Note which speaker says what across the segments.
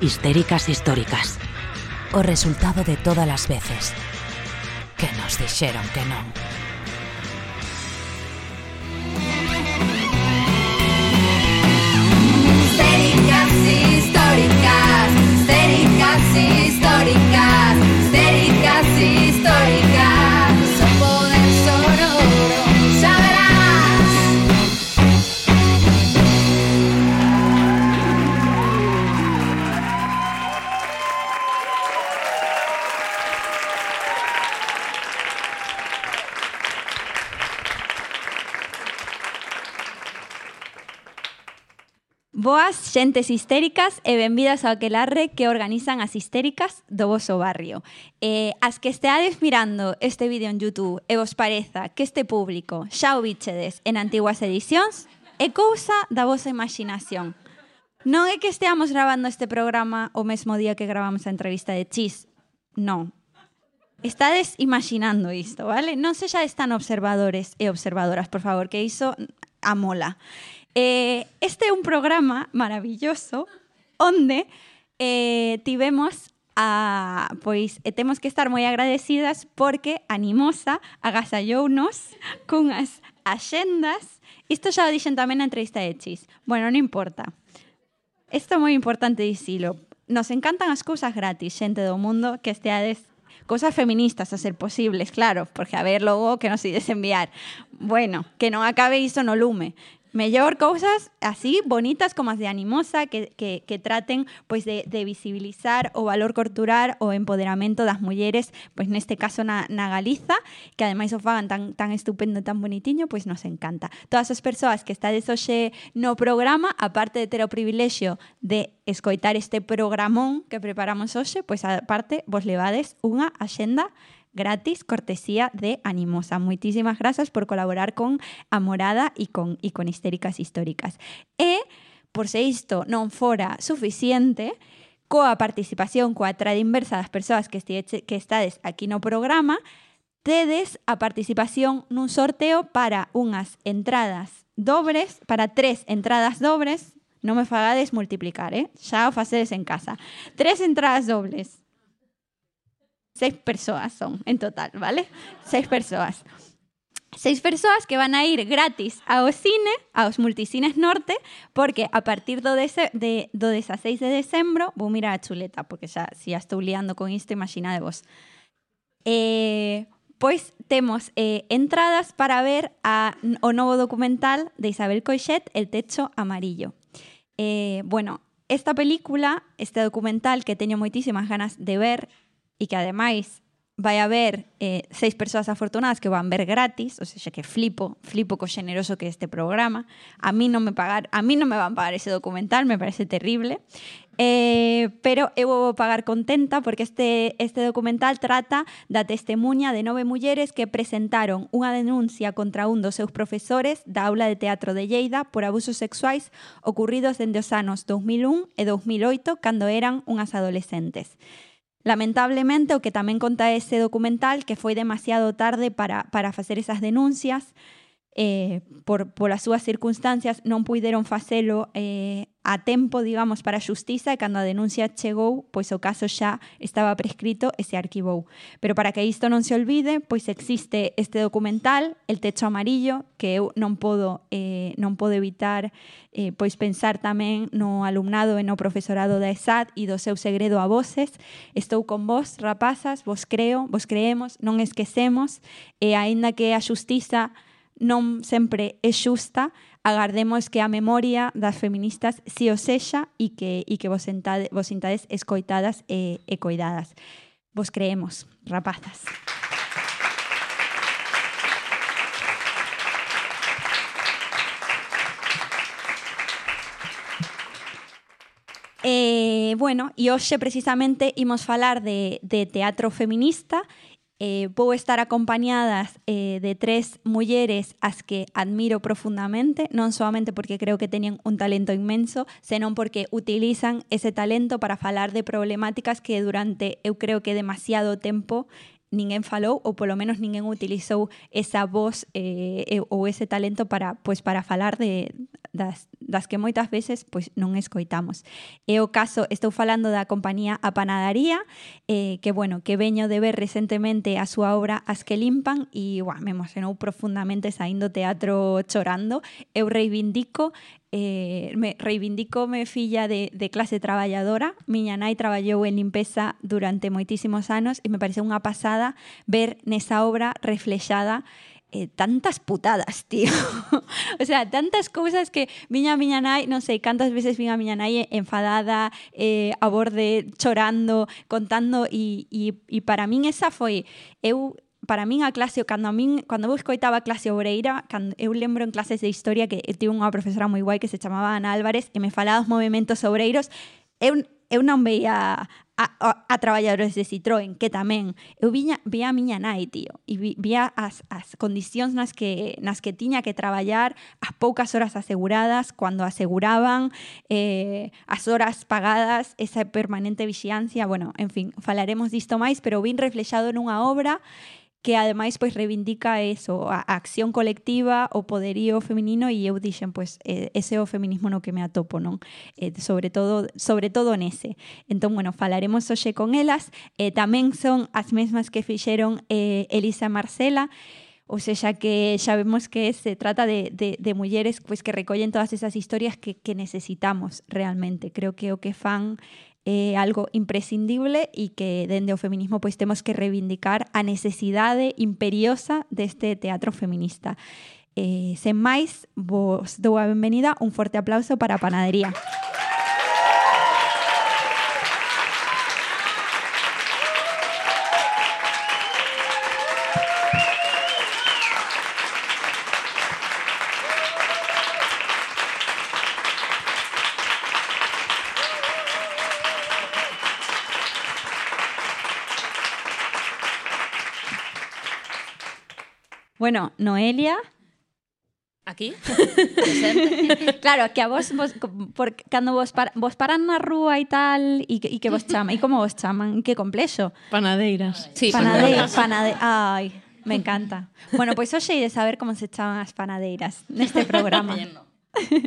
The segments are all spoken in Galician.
Speaker 1: histéricas históricas.
Speaker 2: O resultado de todas as veces que nos dixeron que non.
Speaker 3: Xentes histéricas e benvidas ao Aquelarre que organizan as histéricas do voso barrio. Eh, as que esteades mirando este vídeo en Youtube e vos pareza que este público xa o bichedes en antiguas edicións, é cousa da vosa imaginación. Non é que esteamos grabando este programa o mesmo día que gravamos a entrevista de Chis. Non. Estades imaginando isto, vale? Non se xa están observadores e observadoras, por favor, que iso amola. Eh, este é un programa maravilloso onde eh, tivemos a, pois e temos que estar moi agradecidas porque Animosa agasallounos cunhas axendas. Isto xa o dixen tamén na entrevista de Chis. Bueno, non importa. Isto é moi importante dicilo. Nos encantan as cousas gratis, xente do mundo, que esteades Cosas feministas a ser posibles, claro, porque a ver logo que nos ides enviar. Bueno, que non acabe iso no lume. me llevo cosas así bonitas como as de Animosa que, que, que traten pois de, de visibilizar o valor cultural o empoderamento das mulleres, pois neste caso na, na Galiza, que ademais o fagan tan, tan estupendo, tan bonitiño, pois nos encanta. Todas as persoas que estades hoxe no programa, aparte de ter o privilexio de escoitar este programón que preparamos hoxe, pois aparte vos levades unha axenda gratis, cortesía de Animosa. Moitísimas grazas por colaborar con A Morada e con, e con Histéricas Históricas. E, por se isto non fora suficiente, coa participación, coa trade inversa das persoas que, estiveche, que aquí no programa, tedes a participación nun sorteo para unhas entradas dobres, para tres entradas dobres, non me fagades multiplicar, eh? xa o facedes en casa. Tres entradas dobles Seis persoas son en total, vale? Seis persoas. Seis persoas que van a ir gratis ao cine, aos multicines norte, porque a partir do, dese, de, do 16 de decembro vou mirar a chuleta, porque xa, si ya estou liando con isto, imaginadevos. Eh, pois temos eh, entradas para ver a, o novo documental de Isabel Coixet, El techo amarillo. Eh, bueno, esta película, este documental que teño moitísimas ganas de ver, e que ademais vai haber eh, seis persoas afortunadas que van ver gratis, ou seja, que flipo, flipo co xeneroso que este programa. A mí non me pagar, a mí non me van pagar ese documental, me parece terrible. Eh, pero eh, eu vou pagar contenta porque este, este documental trata da testemunha de nove mulleres que presentaron unha denuncia contra un dos seus profesores da aula de teatro de Lleida por abusos sexuais ocurridos dende os anos 2001 e 2008 cando eran unhas adolescentes. Lamentablemente, o que tamén conta ese documental que foi demasiado tarde para, para esas denuncias, eh, por, polas súas circunstancias non puideron facelo eh, a tempo, digamos, para a xustiza e cando a denuncia chegou, pois o caso xa estaba prescrito e se arquivou. Pero para que isto non se olvide, pois existe este documental, El techo amarillo, que eu non podo eh, non podo evitar eh, pois pensar tamén no alumnado e no profesorado da ESAD e do seu segredo a voces. Estou con vos, rapazas, vos creo, vos creemos, non esquecemos, e aínda que a xustiza non sempre é xusta, agardemos que a memoria das feministas si o sexa e que, e que vos, sentade, vos sintades escoitadas e, e coidadas. Vos creemos, rapazas. Eh, bueno, e hoxe precisamente imos falar de, de teatro feminista eh, vou estar acompañadas eh, de tres mulleres as que admiro profundamente, non solamente porque creo que teñen un talento inmenso, senón porque utilizan ese talento para falar de problemáticas que durante, eu creo que demasiado tempo ninguén falou ou polo menos ninguén utilizou esa voz eh, ou ese talento para pois para falar de das que moitas veces pois non escoitamos. E o caso, estou falando da compañía A Panadaría, eh, que bueno, que veño de ver recentemente a súa obra As que limpan e uah, me emocionou profundamente saindo teatro chorando. Eu reivindico eh, me reivindico me filla de, de clase traballadora. Miña nai traballou en limpeza durante moitísimos anos e me parece unha pasada ver nesa obra reflexada eh, tantas putadas, tío. o sea, tantas cousas que viña a miña nai, non sei cantas veces viña a miña nai enfadada, eh, a borde, chorando, contando e, e, e para min esa foi eu para min a clase, cando a min, cando eu escoitaba a clase obreira, cando eu lembro en clases de historia que eu tive unha profesora moi guai que se chamaba Ana Álvarez e me falaba os movimentos obreiros, eu, eu non veía a, a, a traballadores de Citroën, que tamén. Eu viña, vía a miña nai, tío, e vi, vía as, as condicións nas que, nas que tiña que traballar, as poucas horas aseguradas, cando aseguraban, eh, as horas pagadas, esa permanente vixiancia, bueno, en fin, falaremos disto máis, pero vin reflexado nunha obra que ademais pois reivindica eso, a, acción colectiva, o poderío feminino e eu dixen, pois eh, ese o feminismo no que me atopo, non? Eh, sobre todo sobre todo nese. Entón, bueno, falaremos hoxe con elas, eh, tamén son as mesmas que fixeron eh, Elisa e Marcela, ou seja que xa vemos que se trata de, de, de mulleres pois, que recollen todas esas historias que, que necesitamos realmente. Creo que o que fan é algo imprescindible e que dende o feminismo pois temos que reivindicar a necesidade imperiosa deste teatro feminista. Eh, vos dou a benvenida, un forte aplauso para panadería. Bueno, Noelia,
Speaker 1: Aquí?
Speaker 3: claro, que a vos, vos por, cando vos, par, vos paran na rúa e tal, e que, e que vos chaman, e como vos chaman, que complexo.
Speaker 4: Panadeiras.
Speaker 1: Sí,
Speaker 3: Panade, panade, ai, me encanta. Bueno, pois hoxe de saber como se chaman as panadeiras neste programa.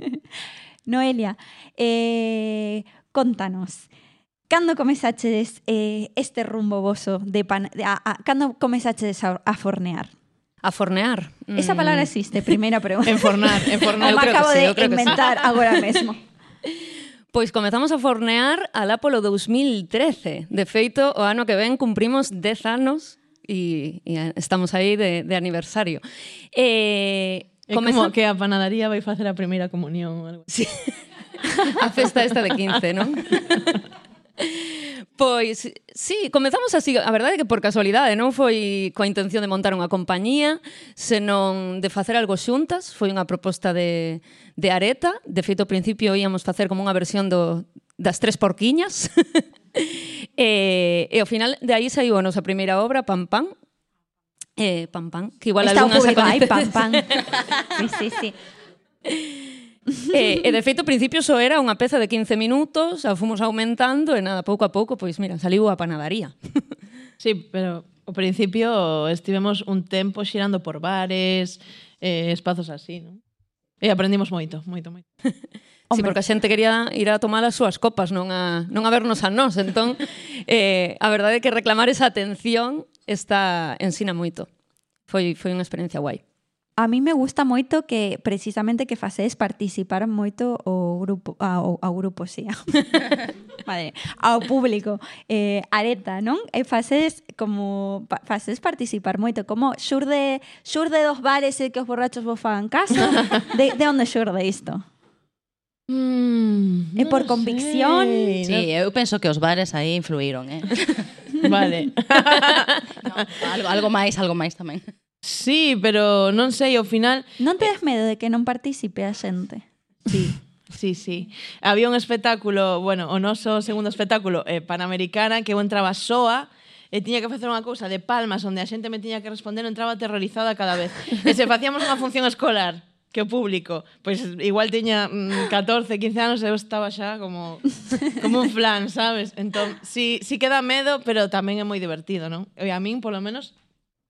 Speaker 3: Noelia, eh, contanos, cando comezachedes eh, este rumbo voso de pan, de, a, a, cando a, a fornear?
Speaker 1: A fornear.
Speaker 3: Esa palabra existe, primeira mm. pregunta.
Speaker 4: Enfornar, enfornar.
Speaker 3: Me
Speaker 1: creo
Speaker 3: acabo que
Speaker 1: sí,
Speaker 3: de
Speaker 1: creo inventar que sí.
Speaker 3: agora mesmo.
Speaker 1: Pois comezamos a fornear alá polo 2013. De feito, o ano que ven cumprimos 10 anos e, e estamos aí de, de aniversario. Eh,
Speaker 4: é comeza... como que a panadaría vai facer a primeira comunión. Algo.
Speaker 1: Sí. a festa esta de 15, non? Pois, sí, comezamos así, a verdade é que por casualidade, non foi coa intención de montar unha compañía, senón de facer algo xuntas, foi unha proposta de, de Areta, de feito ao principio íamos facer como unha versión do, das tres porquiñas, e, e ao final de aí saiu a nosa primeira obra, Pam Pam, eh, Pam Pam, que igual
Speaker 3: Está
Speaker 1: algunhas a coñeces.
Speaker 3: Pam Pam, sí, sí, sí
Speaker 1: e, e de feito, ao principio só era unha peza de 15 minutos, a fomos aumentando e nada, pouco a pouco, pois mira, saliu a panadaría.
Speaker 4: sí, pero ao principio estivemos un tempo xirando por bares, eh, espazos así, non? E aprendimos moito, moito, moito.
Speaker 3: Hombre.
Speaker 1: Sí, porque a xente quería ir a tomar as súas copas, non a, non a vernos a nós. Entón, eh, a verdade é que reclamar esa atención está ensina moito. Foi, foi unha experiencia guai.
Speaker 3: A mí me gusta moito que precisamente que facedes participar moito o grupo, ao, ao grupo, sí. Madre, ao público. Eh, areta, non? E facedes como facedes participar moito, como xurde, xurde dos bares e que os borrachos vos fagan caso. De, de onde xurde isto?
Speaker 4: Mm, eh,
Speaker 3: é por convicción.
Speaker 4: Sei.
Speaker 5: Sí, no... eu penso que os bares aí influíron, eh.
Speaker 4: vale.
Speaker 5: no, algo, algo máis, algo máis tamén.
Speaker 4: Sí, pero non sei, ao final...
Speaker 3: Non tedes eh, medo de que non participe a xente?
Speaker 4: Sí. Sí, sí. Había un espectáculo, bueno, o noso segundo espectáculo eh, panamericana que eu entraba soa e tiña que facer unha cousa de palmas onde a xente me tiña que responder, entraba aterrorizada cada vez. E se facíamos unha función escolar que o público, pois igual tiña mm, 14, 15 anos e eu estaba xa como como un flan, sabes? Entón, si sí, sí que dá medo, pero tamén é moi divertido, non? E a min, polo menos,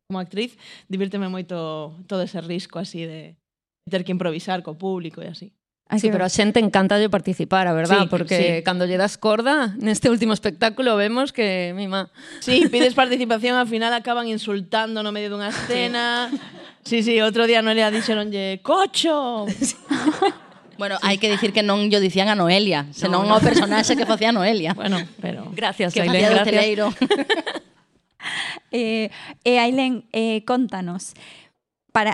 Speaker 4: como actriz, divírteme moito todo ese risco así de ter que improvisar co público e así.
Speaker 3: Ay,
Speaker 1: sí, pero a xente encanta de participar, a verdad,
Speaker 4: sí,
Speaker 1: porque
Speaker 4: sí.
Speaker 1: cando lle das corda, neste último espectáculo vemos que, mima...
Speaker 4: Sí, pides participación, al final acaban insultando no medio dunha escena. Sí, sí, sí outro día Noelia dixeronlle, cocho! Sí.
Speaker 6: Bueno, sí. hai que dicir que non yo dicían a Noelia, senón no, no. o personaxe que facía Noelia.
Speaker 4: Bueno, pero...
Speaker 1: Gracias,
Speaker 6: Que
Speaker 1: Ailén,
Speaker 6: facía
Speaker 1: gracias.
Speaker 3: eh, eh, eh contanos.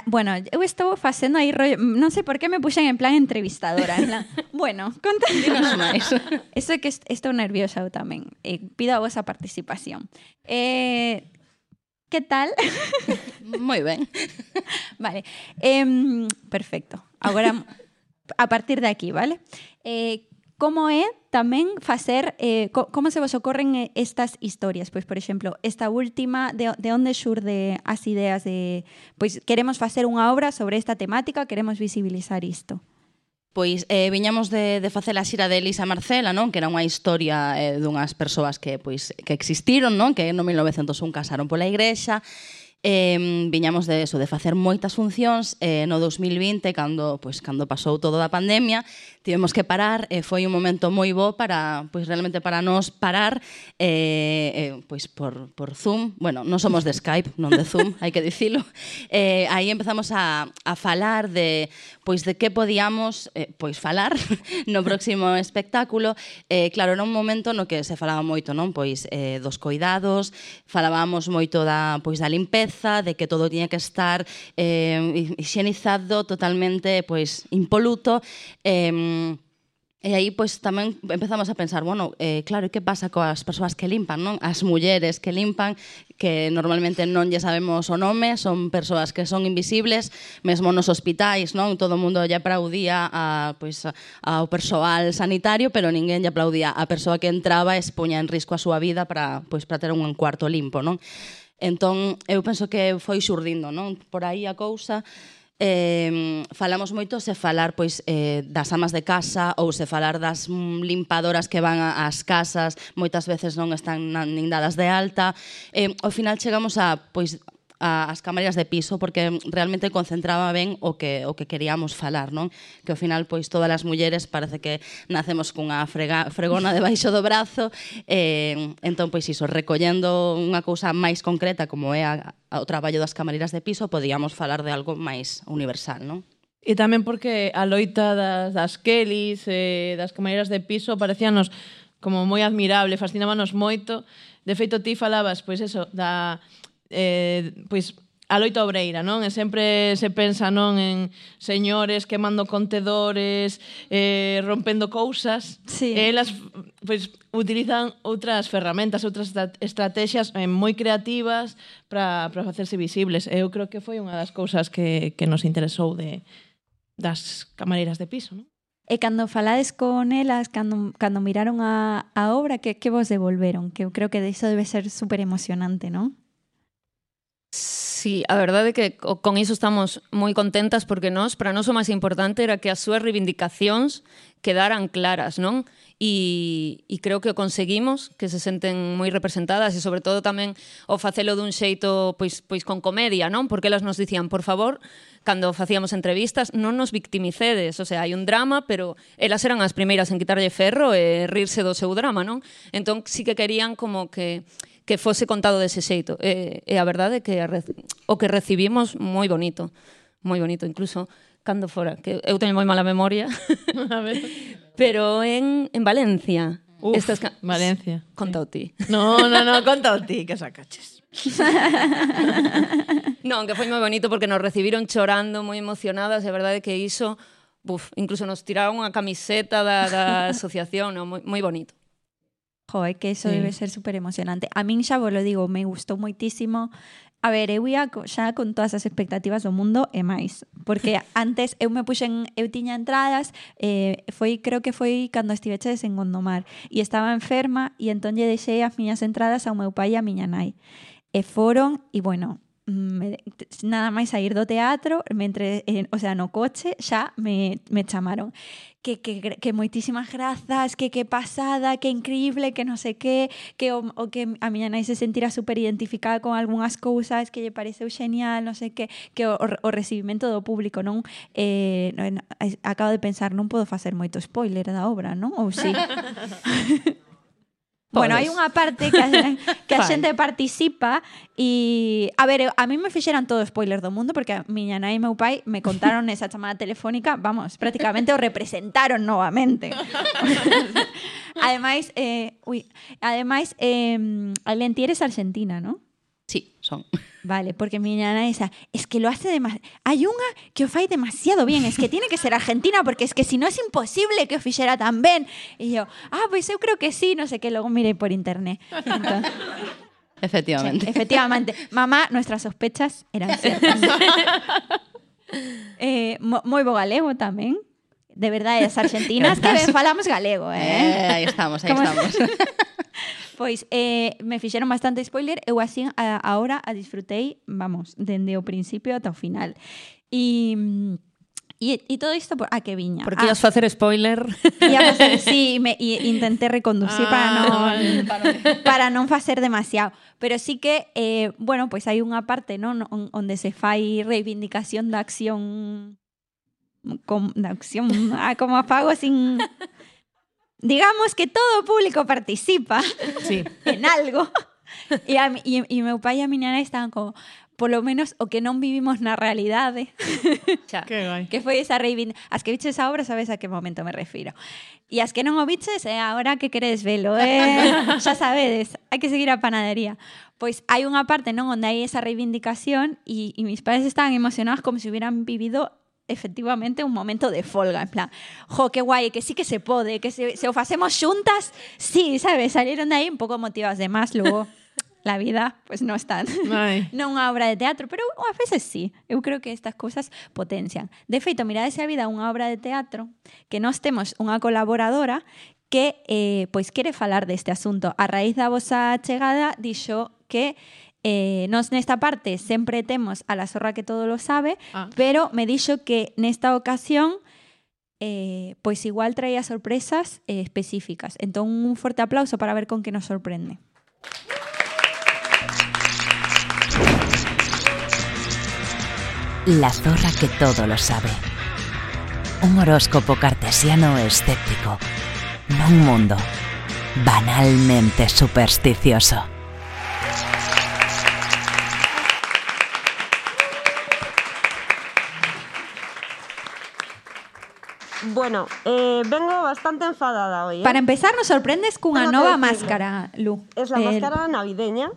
Speaker 3: Bueno, yo estaba haciendo ahí rollo, no sé por qué me puse en plan entrevistadora. Bueno, contanos
Speaker 6: más.
Speaker 3: Eso que estoy nerviosa también. Eh, pido a vos a participación. Eh, ¿Qué tal?
Speaker 6: Muy bien.
Speaker 3: Vale, em, perfecto. Ahora, a partir de aquí, ¿vale? Como é tamén facer, eh, co, como se vos ocorren eh, estas historias? Pois, por exemplo, esta última, de, de onde xurde as ideas de, pois, queremos facer unha obra sobre esta temática, queremos visibilizar isto?
Speaker 6: Pois eh, viñamos de, de facer a xira de Elisa Marcela, non? Que era unha historia eh, dunhas persoas que pois que existiron, non? Que en 1901 casaron pola igrexa eh, viñamos de eso, de facer moitas funcións eh, no 2020, cando, pois, cando pasou todo da pandemia, tivemos que parar, eh, foi un momento moi bo para, pois, realmente para nos parar eh, eh, pois, por, por Zoom, bueno, non somos de Skype, non de Zoom, hai que dicilo, eh, aí empezamos a, a falar de pois de que podíamos eh, pois falar no próximo espectáculo. Eh, claro, era un momento no que se falaba moito, non? Pois eh, dos coidados, falábamos moito da pois da limpeza, de que todo tiña que estar eh higienizado, totalmente pois impoluto. Eh, E aí pois tamén empezamos a pensar, bueno, eh, claro, e que pasa coas persoas que limpan, non? As mulleres que limpan, que normalmente non lle sabemos o nome, son persoas que son invisibles, mesmo nos hospitais, non? Todo o mundo lle aplaudía a, pois, ao persoal sanitario, pero ninguén lle aplaudía a persoa que entraba e expuña en risco a súa vida para pois para ter un cuarto limpo, non? Entón, eu penso que foi xurdindo, non? Por aí a cousa, eh, falamos moito se falar pois eh, das amas de casa ou se falar das limpadoras que van ás casas, moitas veces non están nin dadas de alta. Eh, ao final chegamos a pois a, as cámaras de piso porque realmente concentraba ben o que o que queríamos falar, non? Que ao final pois todas as mulleres parece que nacemos cunha frega, fregona debaixo do brazo eh, entón pois iso, recollendo unha cousa máis concreta como é a, a, o traballo das camareiras de piso, podíamos falar de algo máis universal, non?
Speaker 4: E tamén porque a loita das, das Kellys, eh, das camareiras de piso, parecíanos como moi admirable, fascinábanos moito. De feito, ti falabas, pois eso, da, eh, pois a loita obreira, non? E sempre se pensa non en señores quemando contedores, eh, rompendo cousas.
Speaker 3: Sí.
Speaker 4: E elas pois utilizan outras ferramentas, outras estrategias eh, moi creativas para para facerse visibles. Eu creo que foi unha das cousas que que nos interesou de das camareiras de piso, non?
Speaker 3: E cando falades con elas, cando, cando miraron a, a obra, que, que vos devolveron? Que eu creo que iso debe ser super emocionante, non?
Speaker 1: Sí, a verdade é que con iso estamos moi contentas porque nós, para nós o máis importante era que as súas reivindicacións quedaran claras, non? E, e creo que o conseguimos, que se senten moi representadas e sobre todo tamén o facelo dun xeito pois, pois con comedia, non? Porque elas nos dicían, por favor, cando facíamos entrevistas, non nos victimicedes, o sea, hai un drama, pero elas eran as primeiras en quitarlle ferro e rirse do seu drama, non? Entón, sí que querían como que que fose contado dese xeito. E, e a verdade é que a, o que recibimos moi bonito, moi bonito incluso cando fora, que eu teño moi mala memoria.
Speaker 4: a ver.
Speaker 1: Pero en, en Valencia,
Speaker 4: Uf,
Speaker 1: Estas
Speaker 4: Valencia.
Speaker 1: Conta o ti.
Speaker 4: No, no, no, conta o ti, que sacaches.
Speaker 1: non, que foi moi bonito porque nos recibiron chorando, moi emocionadas, e a verdade que iso, buf, incluso nos tiraron unha camiseta da, da asociación, no, moi, moi bonito.
Speaker 3: Jo, é que iso
Speaker 4: Sí.
Speaker 3: debe ser super emocionante. A min xa vos lo digo, me gustou moitísimo. A ver, eu ia xa con todas as expectativas do mundo e máis. Porque antes eu me puxen, eu tiña entradas, eh, foi creo que foi cando estivechedes en Gondomar e estaba enferma e entón lle deixei as miñas entradas ao meu pai e a miña nai. E foron, e bueno, Mm, me, nada máis sair do teatro, mentre, en, o sea, no coche, xa me, me chamaron que, que, que moitísimas grazas, que que pasada, que increíble, que non sei que, que o, o que a miña nai se sentirá super identificada con algunhas cousas que lle pareceu genial, non sei que, que o, o recibimento do público, non? Eh, non acabo de pensar, non podo facer moito spoiler da obra, non? Ou si? Sí. Bueno, hai unha parte que a, que a xente participa e a ver, a mí me fixeran todo spoiler do mundo porque a miña nai e meu pai me contaron esa chamada telefónica, vamos, prácticamente o representaron novamente. ademais, eh, ui, ademais eh, Alenti eres argentina, ¿no?
Speaker 5: Son.
Speaker 3: Vale, porque miña nai esa, es que lo hace demasiado. Hai unha que o fai demasiado bien, es que tiene que ser argentina porque es que si no es imposible que o fixera tan ben. E yo, ah, pois eu creo que sí, no sé que, logo mirei por internet. Entonces,
Speaker 5: Efectivamente.
Speaker 3: sí, efectivamente, mamá, nuestras sospechas eran ciertas. eh, mo- moi bo galego tamén. De verdade, as argentinas que ben falamos galego,
Speaker 5: Eh,
Speaker 3: eh?
Speaker 5: aí estamos, aí
Speaker 3: Como-
Speaker 5: estamos.
Speaker 3: Pois eh, me fixeron bastante spoiler, eu así a, ahora a disfrutei, vamos, dende o principio ata o final. E E, e todo isto por, a que viña?
Speaker 1: Porque
Speaker 3: ah,
Speaker 1: ibas facer spoiler.
Speaker 3: Ia facer, sí, me, e intenté reconducir para non para non facer demasiado, pero sí que eh, bueno, pois hai unha parte, non, On- onde se fai reivindicación da acción com, da acción, ah, como apago sin digamos que todo público participa
Speaker 4: Sí.
Speaker 3: en algo. E, a, mi- meu pai e a miña nai estaban como polo menos o que non vivimos na realidade.
Speaker 4: Que guai.
Speaker 3: que foi esa reivindicación. As que viches a obra sabes a que momento me refiro. E as que non o viches, é agora que queredes velo, eh? xa sabedes, hai que seguir a panadería. Pois hai unha parte non onde hai esa reivindicación e, e mis padres estaban emocionados como se hubieran vivido efectivamente un momento de folga, en plan, jo, que guai, que sí que se pode, que se, se o facemos xuntas, sí, sabes, salieron de aí un pouco motivadas de más, luego la vida, pues no están
Speaker 4: Ai.
Speaker 3: non unha obra de teatro, pero a veces sí. Eu creo que estas cousas potencian. De feito, mirades a vida unha obra de teatro que nós temos unha colaboradora que eh, pois quere falar deste asunto. A raíz da vosa chegada dixo que eh, nós nesta parte sempre temos a la zorra que todo lo sabe,
Speaker 4: Ah.
Speaker 3: pero me dixo que nesta ocasión eh, pois igual traía sorpresas eh, específicas. Entón, un forte aplauso para ver con que nos sorprende.
Speaker 2: La zorra que todo lo sabe. Un horóscopo cartesiano escéptico. No un mundo banalmente supersticioso.
Speaker 7: Bueno, eh, vengo bastante enfadada hoy. ¿eh?
Speaker 3: Para empezar, nos sorprendes
Speaker 7: que
Speaker 3: nova
Speaker 7: decirlo.
Speaker 3: máscara, Lu.
Speaker 7: Es la
Speaker 3: El-
Speaker 7: máscara navideña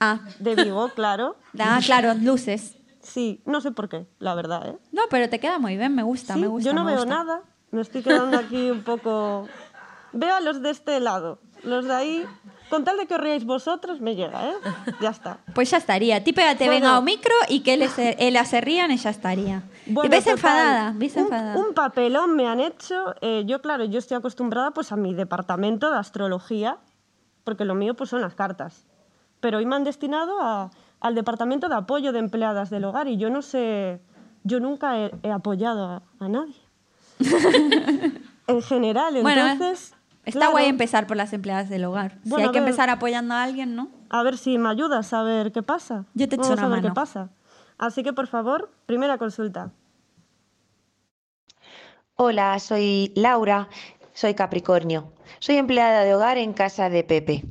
Speaker 3: Ah,
Speaker 7: de Vigo, claro.
Speaker 3: ah, claro, luces.
Speaker 7: Sí, no sé por qué, la verdad, ¿eh?
Speaker 3: No, pero te queda muy bien, me gusta,
Speaker 7: Sí,
Speaker 3: me gusta.
Speaker 7: yo no veo
Speaker 3: gusta.
Speaker 7: nada, me estoy quedando aquí un poco... Veo a los de este lado, los de ahí... Con tal de que os riáis vosotros, me llega, ¿eh? Ya está.
Speaker 3: Pues ya estaría. Ti pégate
Speaker 7: Bueno.
Speaker 3: ao micro y que eles se, se rían y ya estaría.
Speaker 7: Bueno,
Speaker 3: y ves
Speaker 7: total,
Speaker 3: enfadada, ves
Speaker 7: un,
Speaker 3: enfadada.
Speaker 7: un papelón me han hecho. eh, yo, claro, yo estoy acostumbrada pues a mi departamento de astrología, porque lo mío pues son las cartas. Pero hoy me han destinado a- al departamento de apoyo de empleadas del hogar y yo no sé, yo nunca he, he apoyado a, a nadie. en general,
Speaker 3: Bueno,
Speaker 7: entonces...
Speaker 3: Está
Speaker 7: claro,
Speaker 3: guay empezar por las empleadas del hogar. si hay que
Speaker 7: ver.
Speaker 3: empezar apoyando a alguien, ¿no?
Speaker 7: A ver si me ayudas a ver qué pasa.
Speaker 3: Yo te echo
Speaker 7: Vamos
Speaker 3: una
Speaker 7: a ver
Speaker 3: mano.
Speaker 7: qué pasa. Así que, por favor, primera consulta.
Speaker 8: Hola, soy Laura, soy Capricornio. Soy empleada de hogar en casa de Pepe.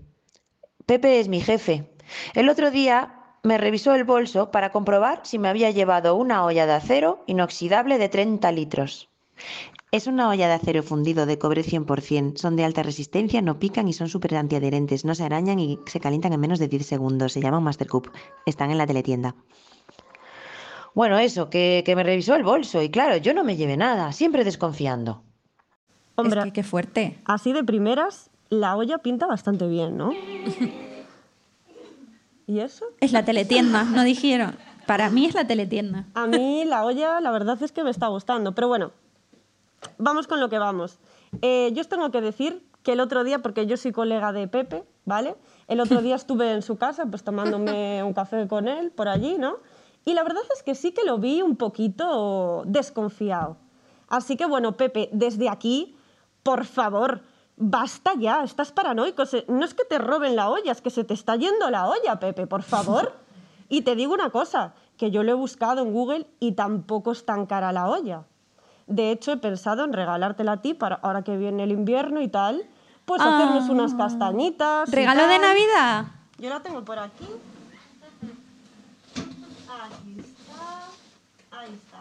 Speaker 8: Pepe es mi jefe. El otro día me revisó el bolso para comprobar si me había llevado una olla de acero inoxidable de 30 litros. Es una olla de acero fundido de cobre 100%. Son de alta resistencia, no pican y son súper antiadherentes. No se arañan y se calientan en menos de 10 segundos. Se llaman Master Cup. Están en la teletienda. Bueno, eso, que, que me revisó el bolso y claro, yo no me llevé nada, siempre desconfiando.
Speaker 7: Hombre,
Speaker 3: Es que qué fuerte.
Speaker 7: así de primeras, la olla pinta bastante bien, ¿no? ¿Y eso?
Speaker 3: Es la teletienda, no dijeron. Para mí es la teletienda.
Speaker 7: A mí la olla, la verdad es que me está gustando. Pero bueno, vamos con lo que vamos. Eh, yo os tengo que decir que el otro día, porque yo soy colega de Pepe, ¿vale? El otro día estuve en su casa, pues tomándome un café con él por allí, ¿no? Y la verdad es que sí que lo vi un poquito desconfiado. Así que bueno, Pepe, desde aquí, por favor, basta ya, estás paranoico. No es que te roben la olla, es que se te está yendo la olla, Pepe, por favor. Y te digo una cosa, que yo lo he buscado en Google y tampoco es tan cara la olla. De hecho, he pensado en regalártela a ti para ahora que viene el invierno y tal, pues hacernos unas castañitas.
Speaker 3: ¿Regalo de. Navidad?
Speaker 7: Yo la tengo por aquí. Aquí está. Ahí está.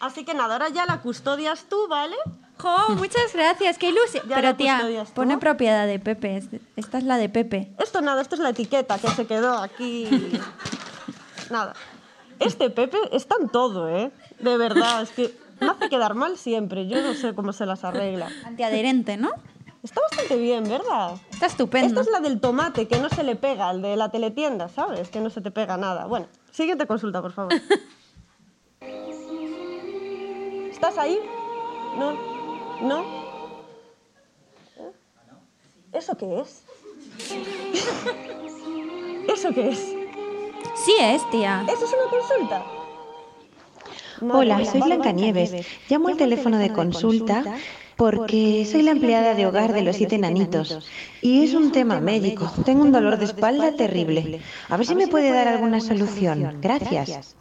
Speaker 7: Así que nada, ahora ya la custodias tú, ¿vale?
Speaker 3: Jo, muchas gracias, qué ilusión.
Speaker 7: Ya
Speaker 3: Pero tía, pone propiedad de Pepe. es- Esta es la de Pepe.
Speaker 7: Esto nada, esto es la etiqueta que se quedó aquí. nada. Este Pepe está en todo, ¿eh? De verdad, es que me hace quedar mal siempre. Yo no sé cómo se las arregla.
Speaker 3: Antiadherente, ¿no?
Speaker 7: Está bastante bien, ¿verdad?
Speaker 3: Está estupendo.
Speaker 7: Esta es la del tomate, que no se le pega, el de la teletienda, ¿sabes? Que no se te pega nada. Bueno, siguiente consulta, por favor. ¿Estás ahí? No. ¿No? ¿Eso qué es? ¿Eso qué es?
Speaker 3: Sí es, tía.
Speaker 7: ¿Eso es una consulta?
Speaker 8: Hola, soy
Speaker 7: mía.
Speaker 8: Blancanieves. Llamo al teléfono de consulta porque soy la empleada de hogar de los siete nanitos y es un tema médico. Tengo un dolor de espalda terrible. A ver si me puede dar alguna solución. Gracias.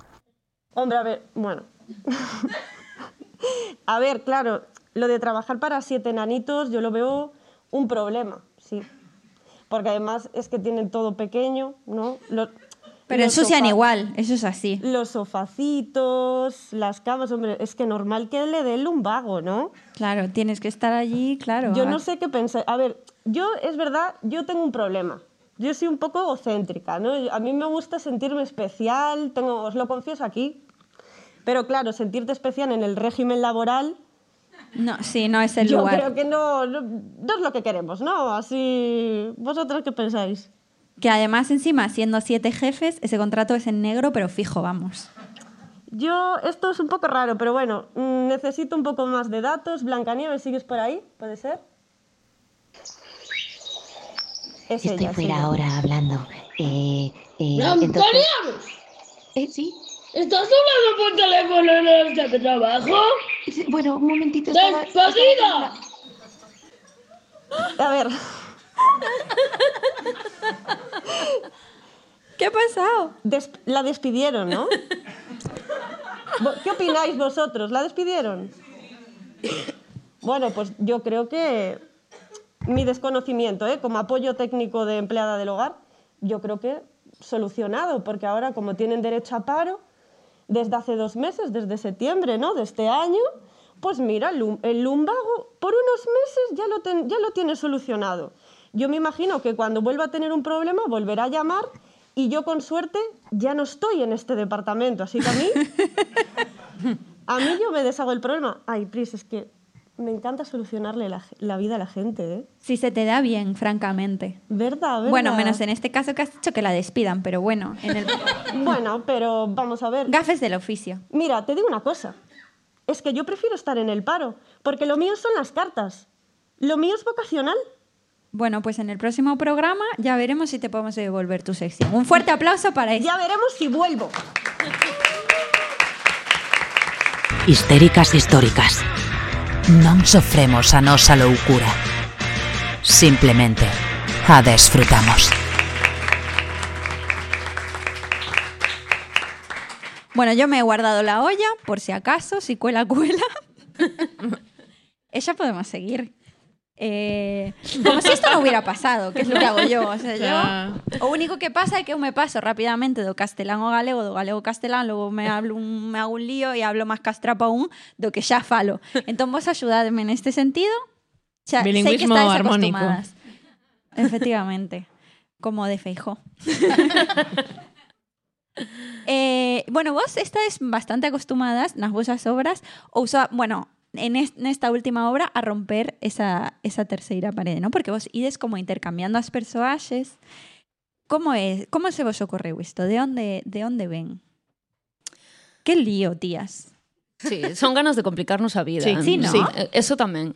Speaker 7: Hombre, a ver, bueno. a ver, claro, lo de trabajar para siete nanitos yo lo veo un problema, sí. Porque además es que tienen todo pequeño, ¿no?
Speaker 3: Pero ensucian
Speaker 7: sofa-
Speaker 3: igual, eso es así.
Speaker 7: Los sofacitos, las camas, hombre, es que normal que le dé el lumbago, ¿no?
Speaker 3: Claro, tienes que estar allí, claro.
Speaker 7: Yo no sé qué pensar. A ver, yo, es verdad, yo tengo un problema. Yo soy un poco egocéntrica, ¿no? A mí me gusta sentirme especial, tengo, os lo confieso aquí. Pero claro, sentirte especial en el régimen laboral,
Speaker 3: No, sí, no es el
Speaker 7: yo
Speaker 3: lugar.
Speaker 7: creo que no, no, no es lo que queremos, ¿no? Así, ¿vosotros qué pensáis?
Speaker 3: Que además, encima, siendo siete jefes, ese contrato es en negro, pero fijo, vamos.
Speaker 7: Yo, esto es un poco raro, pero bueno, mm, necesito un poco más de datos. Blancanieves, ¿sigues por ahí? ¿Puede ser? Es
Speaker 9: Estoy
Speaker 7: ella,
Speaker 9: fuera ahora hablando. Eh, eh, Eh, sí.
Speaker 10: ¿Estás hablando por teléfono en este trabajo?
Speaker 9: Sí, Bueno, un momentito. estaba-
Speaker 10: ¡Despedida!
Speaker 7: A ver,
Speaker 3: ¿Qué ha pasado?
Speaker 7: la despidieron, ¿no? ¿Qué opináis vosotros? ¿La despidieron? Bueno, pues yo creo que mi desconocimiento, ¿eh? como apoyo técnico de empleada del hogar, yo creo que solucionado, porque ahora como tienen derecho a paro, desde hace dos meses, desde septiembre ¿no? de este año, pues mira, el lum- el lumbago por unos meses ya lo tiene solucionado. Yo me imagino que cuando vuelva a tener un problema volverá a llamar y yo con suerte ya no estoy en este departamento, así que a mí, a mí yo me deshago el problema. Ay, Pris, es que me encanta solucionarle la, la vida a la gente, ¿eh?
Speaker 3: Si se te da bien, francamente.
Speaker 7: ¿Verdad? verdad?
Speaker 3: Bueno, menos en este caso que has dicho que la despidan, pero bueno, en el...
Speaker 7: Bueno, pero vamos a ver.
Speaker 3: Gafes del oficio.
Speaker 7: Mira, te digo una cosa. Es que yo prefiero estar en el paro, porque lo mío son las cartas. Lo mío es vocacional.
Speaker 3: Bueno, pues en el próximo programa ya veremos si te podemos devolver tu sección. Un fuerte aplauso para eso.
Speaker 7: Ya veremos si vuelvo.
Speaker 2: Histéricas históricas. Non sofremos a nosa loucura. Simplemente a desfrutamos.
Speaker 3: Bueno, yo me he guardado la olla, por si acaso, si cuela, cuela. Ella podemos seguir. Eh, como si esto no hubiera pasado, que es lo que hago yo. O sea, yo, o único que pasa é que eu me paso rapidamente do castelán ao galego, do galego ao castelán, logo me, hablo un, me hago un lío e hablo máis castrapa un do que xa falo. Entón, vos axudadme neste sentido. Xa, sei que estáis
Speaker 4: armónico.
Speaker 3: acostumadas. Efectivamente. Como de Feijó. Eh, bueno, vos estáis bastante acostumadas nas vosas obras ou só, bueno, en es- nesta última obra a romper esa, esa terceira parede, ¿no? Porque vos ides como intercambiando as persoaxes. Como é, como se vos ocorreu isto? De onde de onde ven? Que lío, tías.
Speaker 1: Sí, son ganas de complicarnos a vida.
Speaker 3: Sí, sí, ¿no?
Speaker 1: Eh, Eso tamén.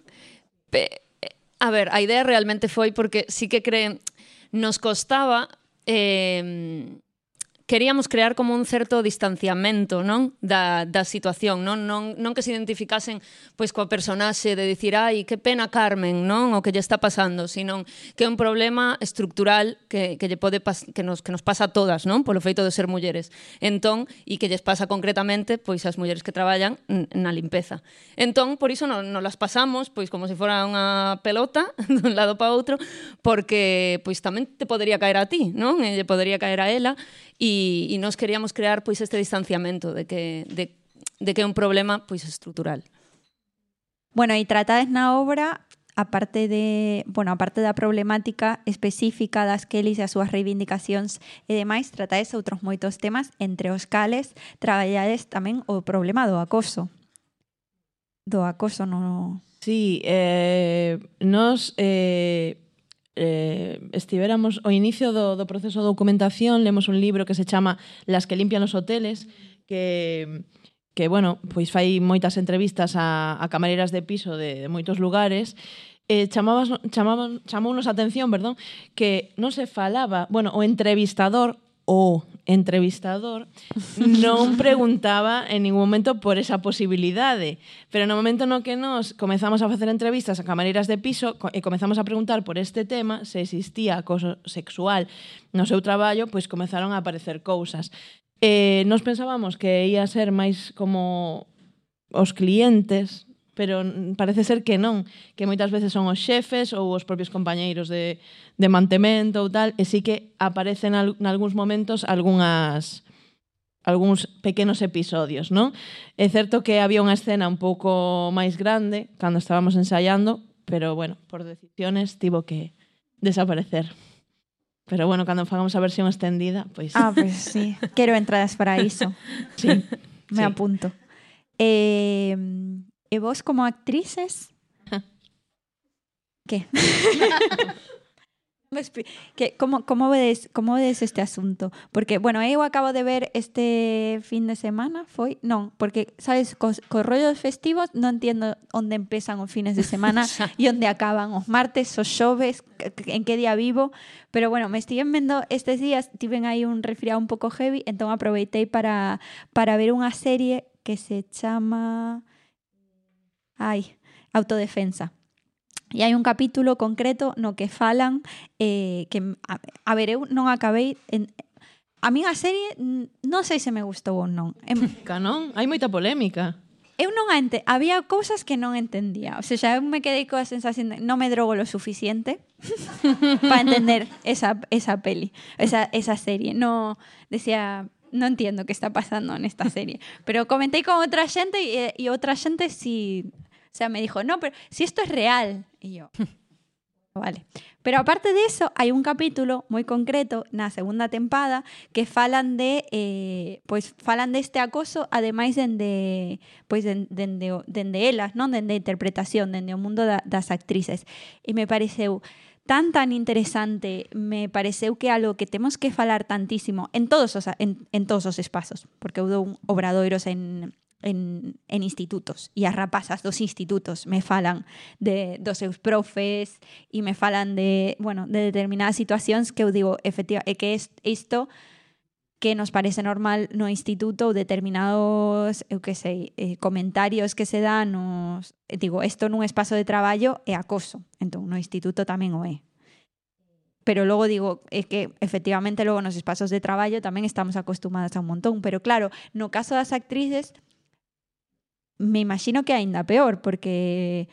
Speaker 1: Pe- eh, A ver, a idea realmente foi porque sí que creen nos costaba eh, queríamos crear como un certo distanciamento, non, da da situación, non non non que se identificasen pois coa personaxe de dicir, "Ai, que pena Carmen", non, o que lle está pasando, sino que é un problema estructural que que lle pode pas, que nos que nos pasa a todas, non, polo feito de ser mulleres. Entón, e que lles pasa concretamente pois ás mulleres que traballan na limpeza. Entón, por iso non, non las pasamos pois como se fora unha pelota dun lado para outro, porque pois tamén te podería caer a ti, non? E lle podería caer a ela e, e nos queríamos crear pois este distanciamento de que, de, de que é un problema pois estrutural.
Speaker 3: Bueno, e tratades na obra aparte de, bueno, aparte da problemática específica das Kellys e as súas reivindicacións e demais, tratades outros moitos temas, entre os cales traballades tamén o problema do acoso. Do acoso no...
Speaker 4: Sí, eh, nos eh, eh, estivéramos o inicio do, do proceso de documentación, lemos un libro que se chama Las que limpian os hoteles, que que, bueno, pois fai moitas entrevistas a, a camareiras de piso de, de moitos lugares. Eh, chamabas, chamaban, chamounos a atención, perdón, que non se falaba, bueno, o entrevistador o entrevistador non preguntaba en ningún momento por esa posibilidade, pero no momento no que nos comezamos a facer entrevistas a camareiras de piso e comezamos a preguntar por este tema, se existía acoso sexual no seu traballo, pois comezaron a aparecer cousas. Eh, nos pensábamos que ia ser máis como os clientes pero parece ser que non, que moitas veces son os xefes ou os propios compañeiros de, de mantemento ou tal, e sí que aparecen al, algúns momentos algunhas algúns pequenos episodios, non? É certo que había unha escena un pouco máis grande cando estábamos ensaiando, pero bueno, por decisiones tivo que desaparecer. Pero bueno, cando fagamos a versión extendida, pois...
Speaker 3: Ah, pois pues sí. Quero entradas para iso.
Speaker 4: sí.
Speaker 3: Me
Speaker 4: sí.
Speaker 3: apunto. Eh, ¿Y vos como actrices? ¿Qué? ¿Qué? ¿Cómo, cómo, ves, ¿Cómo ves este asunto? Porque, bueno, yo acabo de ver este fin de semana, ¿fue? No, porque, ¿sabes? Con, con rollos festivos no entiendo dónde empiezan los fines de semana y dónde acaban, los martes, los jueves, en qué día vivo. Pero bueno, me estoy viendo estos días, tienen ahí un resfriado un poco heavy, entonces aproveité para, para ver una serie que se llama... Ai, autodefensa. E hai un capítulo concreto no que falan eh, que, a, a ver, eu non acabei en, a mí a serie non sei se me gustou ou non. Em,
Speaker 4: Canón, hai moita polémica.
Speaker 3: eu non a ente, había cousas que non entendía. O sea, eu me quedei coa sensación de non me drogo lo suficiente para entender esa, esa peli, esa, esa serie. No, decía, no entiendo qué está pasando en esta serie. Pero comenté con otra gente y, y otra gente sí, o sea, me dijo, no, pero si esto es real. Y yo, Vale. Pero aparte de eso, hai un capítulo moi concreto na segunda tempada que falan de eh, pois falan deste acoso ademais dende pois den- dende, elas, non dende a interpretación, dende o mundo da, das actrices. E me pareceu tan tan interesante, me pareceu que algo que temos que falar tantísimo en todos os en, en todos porque eu dou obradoiros en en, en institutos. E as rapazas dos institutos me falan de, dos seus profes e me falan de, bueno, de determinadas situacións que eu digo, efectiva, é que isto que nos parece normal no instituto ou determinados, eu que sei, eh, comentarios que se dan, os, eh, digo, isto nun espazo de traballo é acoso, entón no instituto tamén o é. Pero logo digo, é que efectivamente logo nos espazos de traballo tamén estamos acostumadas a un montón, pero claro, no caso das actrices, me imagino que aínda peor, porque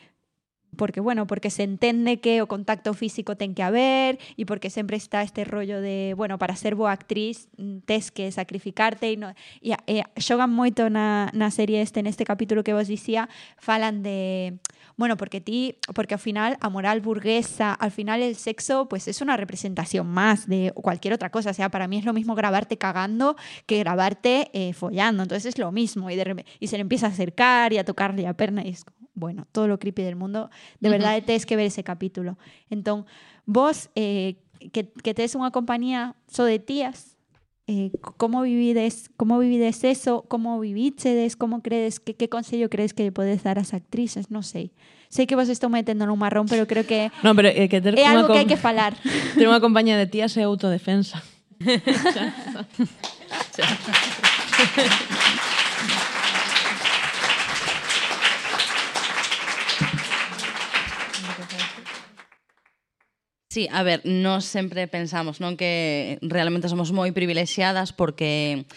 Speaker 3: porque bueno, porque se entende que o contacto físico ten que haber e porque sempre está este rollo de, bueno, para ser boa actriz mm, tes que sacrificarte e, no, e, e xogan moito na, na serie este, neste capítulo que vos dicía, falan de bueno, porque ti, porque ao final a moral burguesa, al final el sexo pues es una representación más de cualquier otra cosa, o sea, para mí es lo mismo grabarte cagando que grabarte eh, follando, entonces es lo mismo y, de, y se le empieza a acercar y a tocarle la perna y es bueno, todo lo creepy del mundo, de
Speaker 5: Ujú.
Speaker 3: verdad tienes que ver ese capítulo. Entón, vos eh, que, que tes unha compañía só de tías, Eh, como vivides, como vivides eso, como vivichedes, como crees que que consello crees que lle podes dar ás actrices, non sei. Sei que vos estou metendo nun marrón, pero creo que
Speaker 4: No, pero é que ter
Speaker 3: é
Speaker 4: unha
Speaker 3: algo que hai que falar.
Speaker 4: ter unha compañía de tías é autodefensa.
Speaker 6: Sí, a ver, nós sempre pensamos non que realmente somos moi privilexiadas porque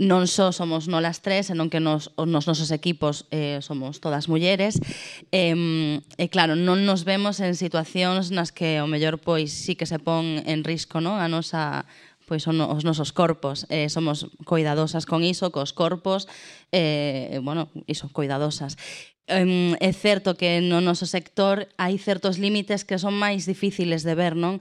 Speaker 6: non só somos nolas tres, senón que nos, nos nosos equipos eh, somos todas mulleres. E, eh, eh, claro, non nos vemos en situacións nas que o mellor pois sí que se pon en risco non? a nosa pois son os nosos corpos, eh, somos cuidadosas con iso, cos corpos, eh, bueno, iso, cuidadosas. Um, é certo que no noso sector hai certos límites que son máis difíciles de ver, non?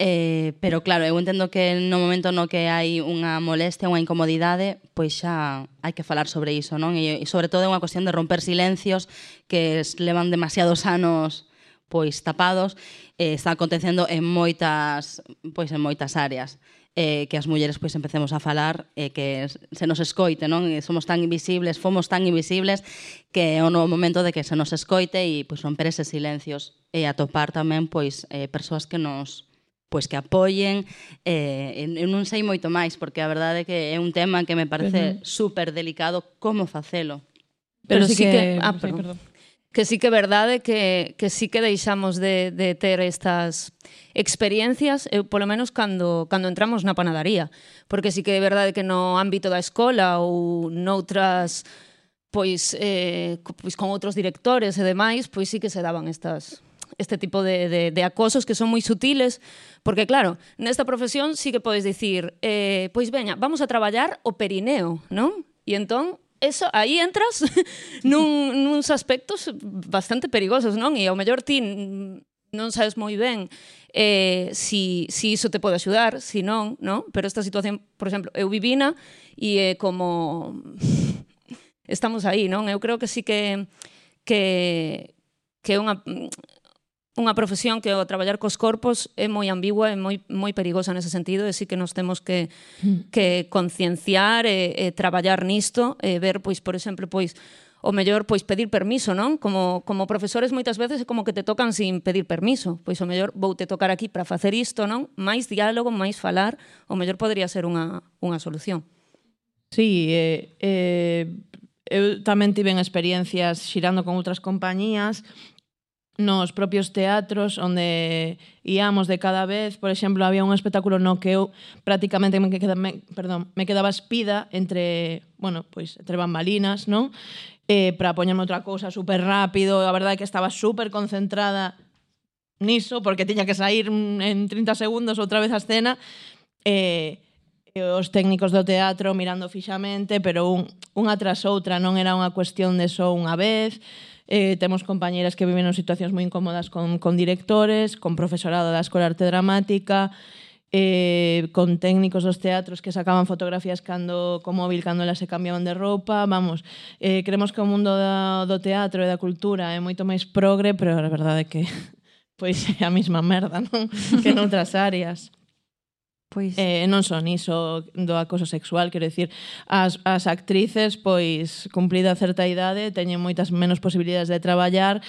Speaker 6: Eh, pero claro, eu entendo que no momento no que hai unha molestia, unha incomodidade, pois xa hai que falar sobre iso, non? E, e sobre todo é unha cuestión de romper silencios que levan demasiados anos pois tapados, eh, está acontecendo en moitas pois en moitas áreas eh, que as mulleres pois empecemos a falar e eh, que se nos escoite, non? E somos tan invisibles, fomos tan invisibles que é o novo momento de que se nos escoite e pois romper eses silencios e atopar tamén pois eh, persoas que nos pois que apoien eh, eu non sei moito máis porque a verdade é que é un tema que me parece
Speaker 4: uh -huh.
Speaker 6: super delicado como facelo
Speaker 1: pero,
Speaker 4: pero
Speaker 1: sí que,
Speaker 4: que...
Speaker 1: Ah, perdón.
Speaker 4: Sí,
Speaker 1: perdón que sí que é verdade que, que sí que deixamos de, de ter estas experiencias, eu polo menos cando, cando entramos na panadaría, porque sí que é verdade que no ámbito da escola ou noutras pois, eh, pois con outros directores e demais, pois sí que se daban estas este tipo de, de, de acosos que son moi sutiles, porque claro, nesta profesión sí que podes dicir, eh, pois veña, vamos a traballar o perineo, non? E entón eso aí entras nun, nuns aspectos bastante perigosos, non? E ao mellor ti non sabes moi ben eh, si, si iso te pode axudar, si non, non? Pero esta situación, por exemplo, eu vivina e eh, como estamos aí, non? Eu creo que sí que que que é unha unha profesión que o traballar cos corpos é moi ambigua e moi moi perigosa nese sentido, e sí que nos temos que hmm. que concienciar e, e traballar nisto e ver pois por exemplo pois o mellor pois pedir permiso, non? Como como profesores moitas veces é como que te tocan sin pedir permiso. Pois o mellor vou te tocar aquí para facer isto, non? Máis diálogo, máis falar, o mellor podría ser unha unha solución.
Speaker 4: Sí, eh, eh, eu tamén tiven experiencias xirando con outras compañías nos propios teatros onde íamos de cada vez. Por exemplo, había un espectáculo no que eu prácticamente me, queda, me, perdón, me quedaba espida entre, bueno, pois, entre bambalinas, non? Eh, para poñerme outra cousa super rápido. A verdade é que estaba super concentrada niso, porque tiña que sair en 30 segundos outra vez a escena. Eh, os técnicos do teatro mirando fixamente, pero un, unha tras outra, non era unha cuestión de só unha vez. Eh, temos compañeiras que viven en situacións moi incómodas con, con directores, con profesorado da Escola Arte Dramática, eh, con técnicos dos teatros que sacaban fotografías cando co móvil cando elas se cambiaban de roupa, vamos, eh, creemos que o mundo da, do teatro e da cultura é moito máis progre, pero a verdade é que pois é a mesma merda, non? que noutras áreas.
Speaker 3: Pois...
Speaker 4: Eh, non son iso do acoso sexual, quero dicir, as, as actrices, pois, cumplida certa idade, teñen moitas menos posibilidades de traballar,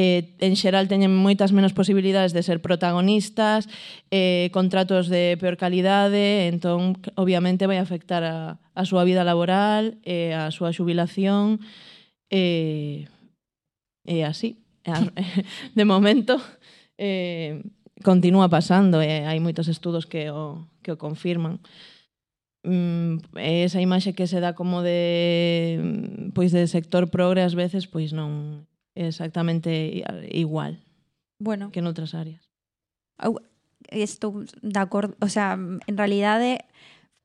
Speaker 4: eh, en xeral teñen moitas menos posibilidades de ser protagonistas, eh, contratos de peor calidade, entón, obviamente, vai afectar a, a súa vida laboral, eh, a súa xubilación, e eh, eh, así. De momento, eh, continúa pasando e hai moitos estudos que o, que o confirman. Mm, esa imaxe que se dá como de pois de sector progre ás veces pois non é exactamente igual
Speaker 3: bueno.
Speaker 4: que noutras áreas.
Speaker 3: Estou de acordo, o sea, en realidade,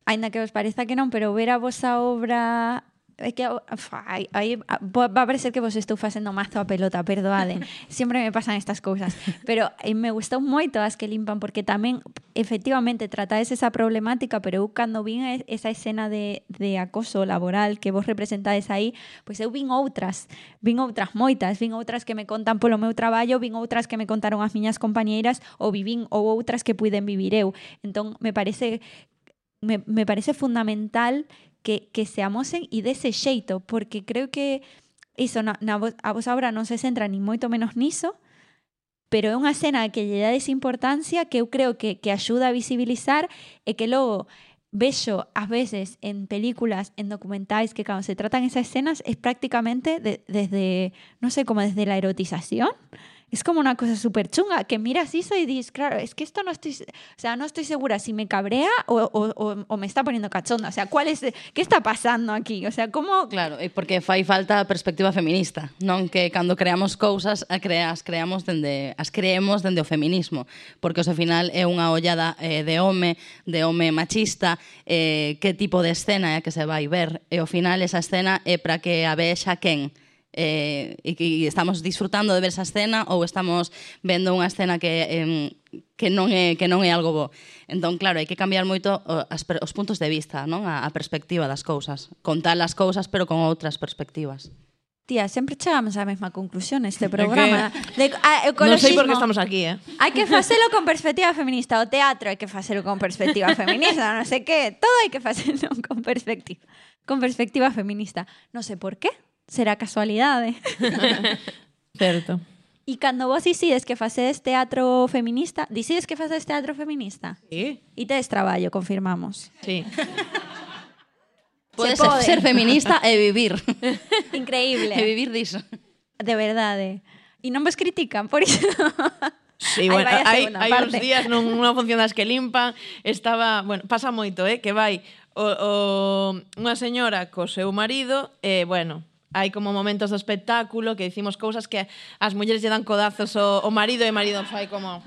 Speaker 3: aínda que vos pareza que non, pero ver a vosa obra É que oh, fai, aí ah, va a parecer que vos estou facendo mazo a pelota, perdoade. Sempre me pasan estas cousas, pero eh, me gustou moito as que limpan porque tamén efectivamente tratades esa problemática, pero eu cando vin esa escena de, de acoso laboral que vos representades aí, pois eu vin outras, vin outras moitas, vin outras que me contan polo meu traballo, vin outras que me contaron as miñas compañeiras ou vivín ou outras que puiden vivir eu. Entón me parece me, me parece fundamental que que se amosen e dese xeito, porque creo que iso na, na, vo- a vosa obra non se centra ni moito menos niso, pero é unha escena que lle dades importancia que eu creo que, que axuda a visibilizar e que logo vexo ás veces en películas, en documentais que cando se tratan esas escenas es prácticamente de- desde, no sé, como desde la erotización. es como una cosa súper chunga, que miras eso y dices, claro, es que esto no estoy, o sea, no estoy segura si me cabrea o, o, o, o me está poniendo cachonda. O sea, ¿cuál es, ¿qué está pasando aquí? O sea, como...
Speaker 6: Claro, e porque fai falta a perspectiva feminista, non que cando creamos cousas a creas, creamos dende, as creemos dende o feminismo, porque ao final é unha ollada eh, de home, de home machista, eh, que tipo de escena é eh, que se vai ver, e ao final esa escena é para que a vexa quen, eh, e que estamos disfrutando de ver esa escena ou estamos vendo unha escena que eh, que non é que non é algo bo. Entón, claro, hai que cambiar moito as, os puntos de vista, non? A, a perspectiva das cousas, contar as cousas pero con outras perspectivas.
Speaker 3: Tía, sempre chegamos á mesma conclusión neste programa. De, a,
Speaker 4: non sei por que estamos aquí, eh.
Speaker 3: Hai que facelo con perspectiva feminista. O teatro hai que facelo con perspectiva feminista, non sei que. Todo hai que facelo con perspectiva, con perspectiva feminista. Non sei por qué, Será casualidade.
Speaker 4: Certo.
Speaker 3: E cando vos dicides que facedes teatro feminista, dicides que facedes teatro feminista?
Speaker 4: Sí.
Speaker 3: E tedes traballo, confirmamos.
Speaker 4: Sí.
Speaker 6: Pode
Speaker 3: Se
Speaker 6: ser,
Speaker 3: pode.
Speaker 6: ser feminista e vivir.
Speaker 3: Increíble.
Speaker 6: e vivir diso.
Speaker 3: De verdade. E non vos critican por iso.
Speaker 4: Sí, bueno,
Speaker 3: a
Speaker 4: hai, uns días nun- nunha función das que limpan, estaba, bueno, pasa moito, eh, que vai o, o, unha señora co seu marido, e, bueno, hai como momentos do espectáculo que dicimos cousas que as mulleres lle dan codazos o, o marido e o marido fai como...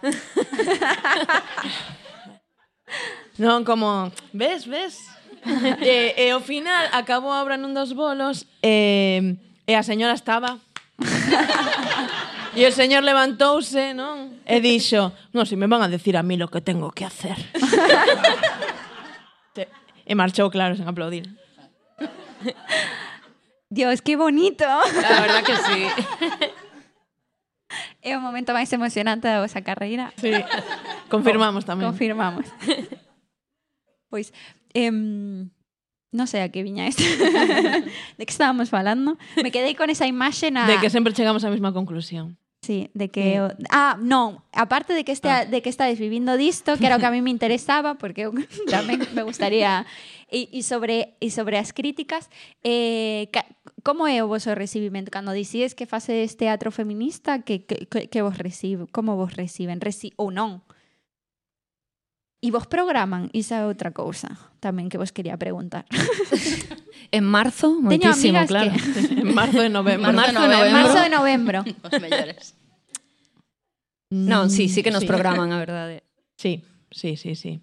Speaker 4: non como, ves, ves? e, e ao final acabou a obra nun dos bolos e, e a señora estaba E o señor levantouse, non? E dixo, non, se me van a decir a mí lo que tengo que hacer. e marchou, claro, sen aplaudir.
Speaker 3: Dios, que bonito.
Speaker 1: La verdad que sí.
Speaker 3: É o momento máis emocionante da vosa carreira.
Speaker 4: Sí. Confirmamos tamén.
Speaker 3: Confirmamos. pois, em, non sei a que viña isto. de que estábamos falando? Me quedei con esa imaxe na...
Speaker 4: De que sempre chegamos á mesma conclusión.
Speaker 3: Sí, de que... Ah, non, aparte de que, este,
Speaker 4: Ah.
Speaker 3: de que estades vivindo disto, que era o que a mí me interesaba, porque eu tamén me gustaría... E, e sobre, e sobre as críticas, eh, ca, como é o voso recibimento? Cando dicides que facedes teatro feminista, que, que, vos recibe? Como vos reciben? Reci ou non? E vos programan? Iso é outra cousa tamén que vos quería preguntar.
Speaker 1: En marzo,
Speaker 3: Teño
Speaker 1: moitísimo,
Speaker 3: amigas
Speaker 1: claro.
Speaker 3: que...
Speaker 4: En marzo de novembro.
Speaker 1: Marzo de
Speaker 3: En
Speaker 1: novembro.
Speaker 3: marzo de novembro.
Speaker 6: Os mellores.
Speaker 1: Non, sí, sí que nos
Speaker 4: Sí.
Speaker 1: programan, a verdade.
Speaker 4: Sí, sí, sí, sí.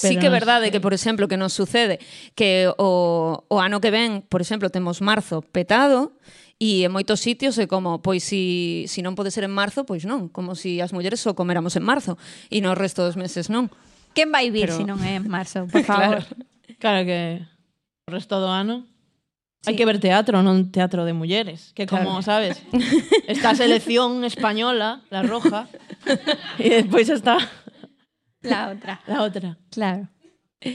Speaker 4: Pero sí
Speaker 1: que é verdade que, por exemplo, que nos sucede que o, o ano que ven, por exemplo, temos marzo petado e en moitos sitios é como, pois si, si non pode ser en marzo, pois non, como si as mulleres só coméramos en marzo e no resto dos meses non.
Speaker 3: Quen vai vir
Speaker 1: Pero...
Speaker 3: se si non é en marzo, por favor?
Speaker 4: claro, claro que o resto do ano Sí. Hai que ver teatro, non teatro de mulleres, que claro. como sabes, esta selección española, la roja, e despois está
Speaker 3: La outra.
Speaker 4: La outra.
Speaker 3: Claro.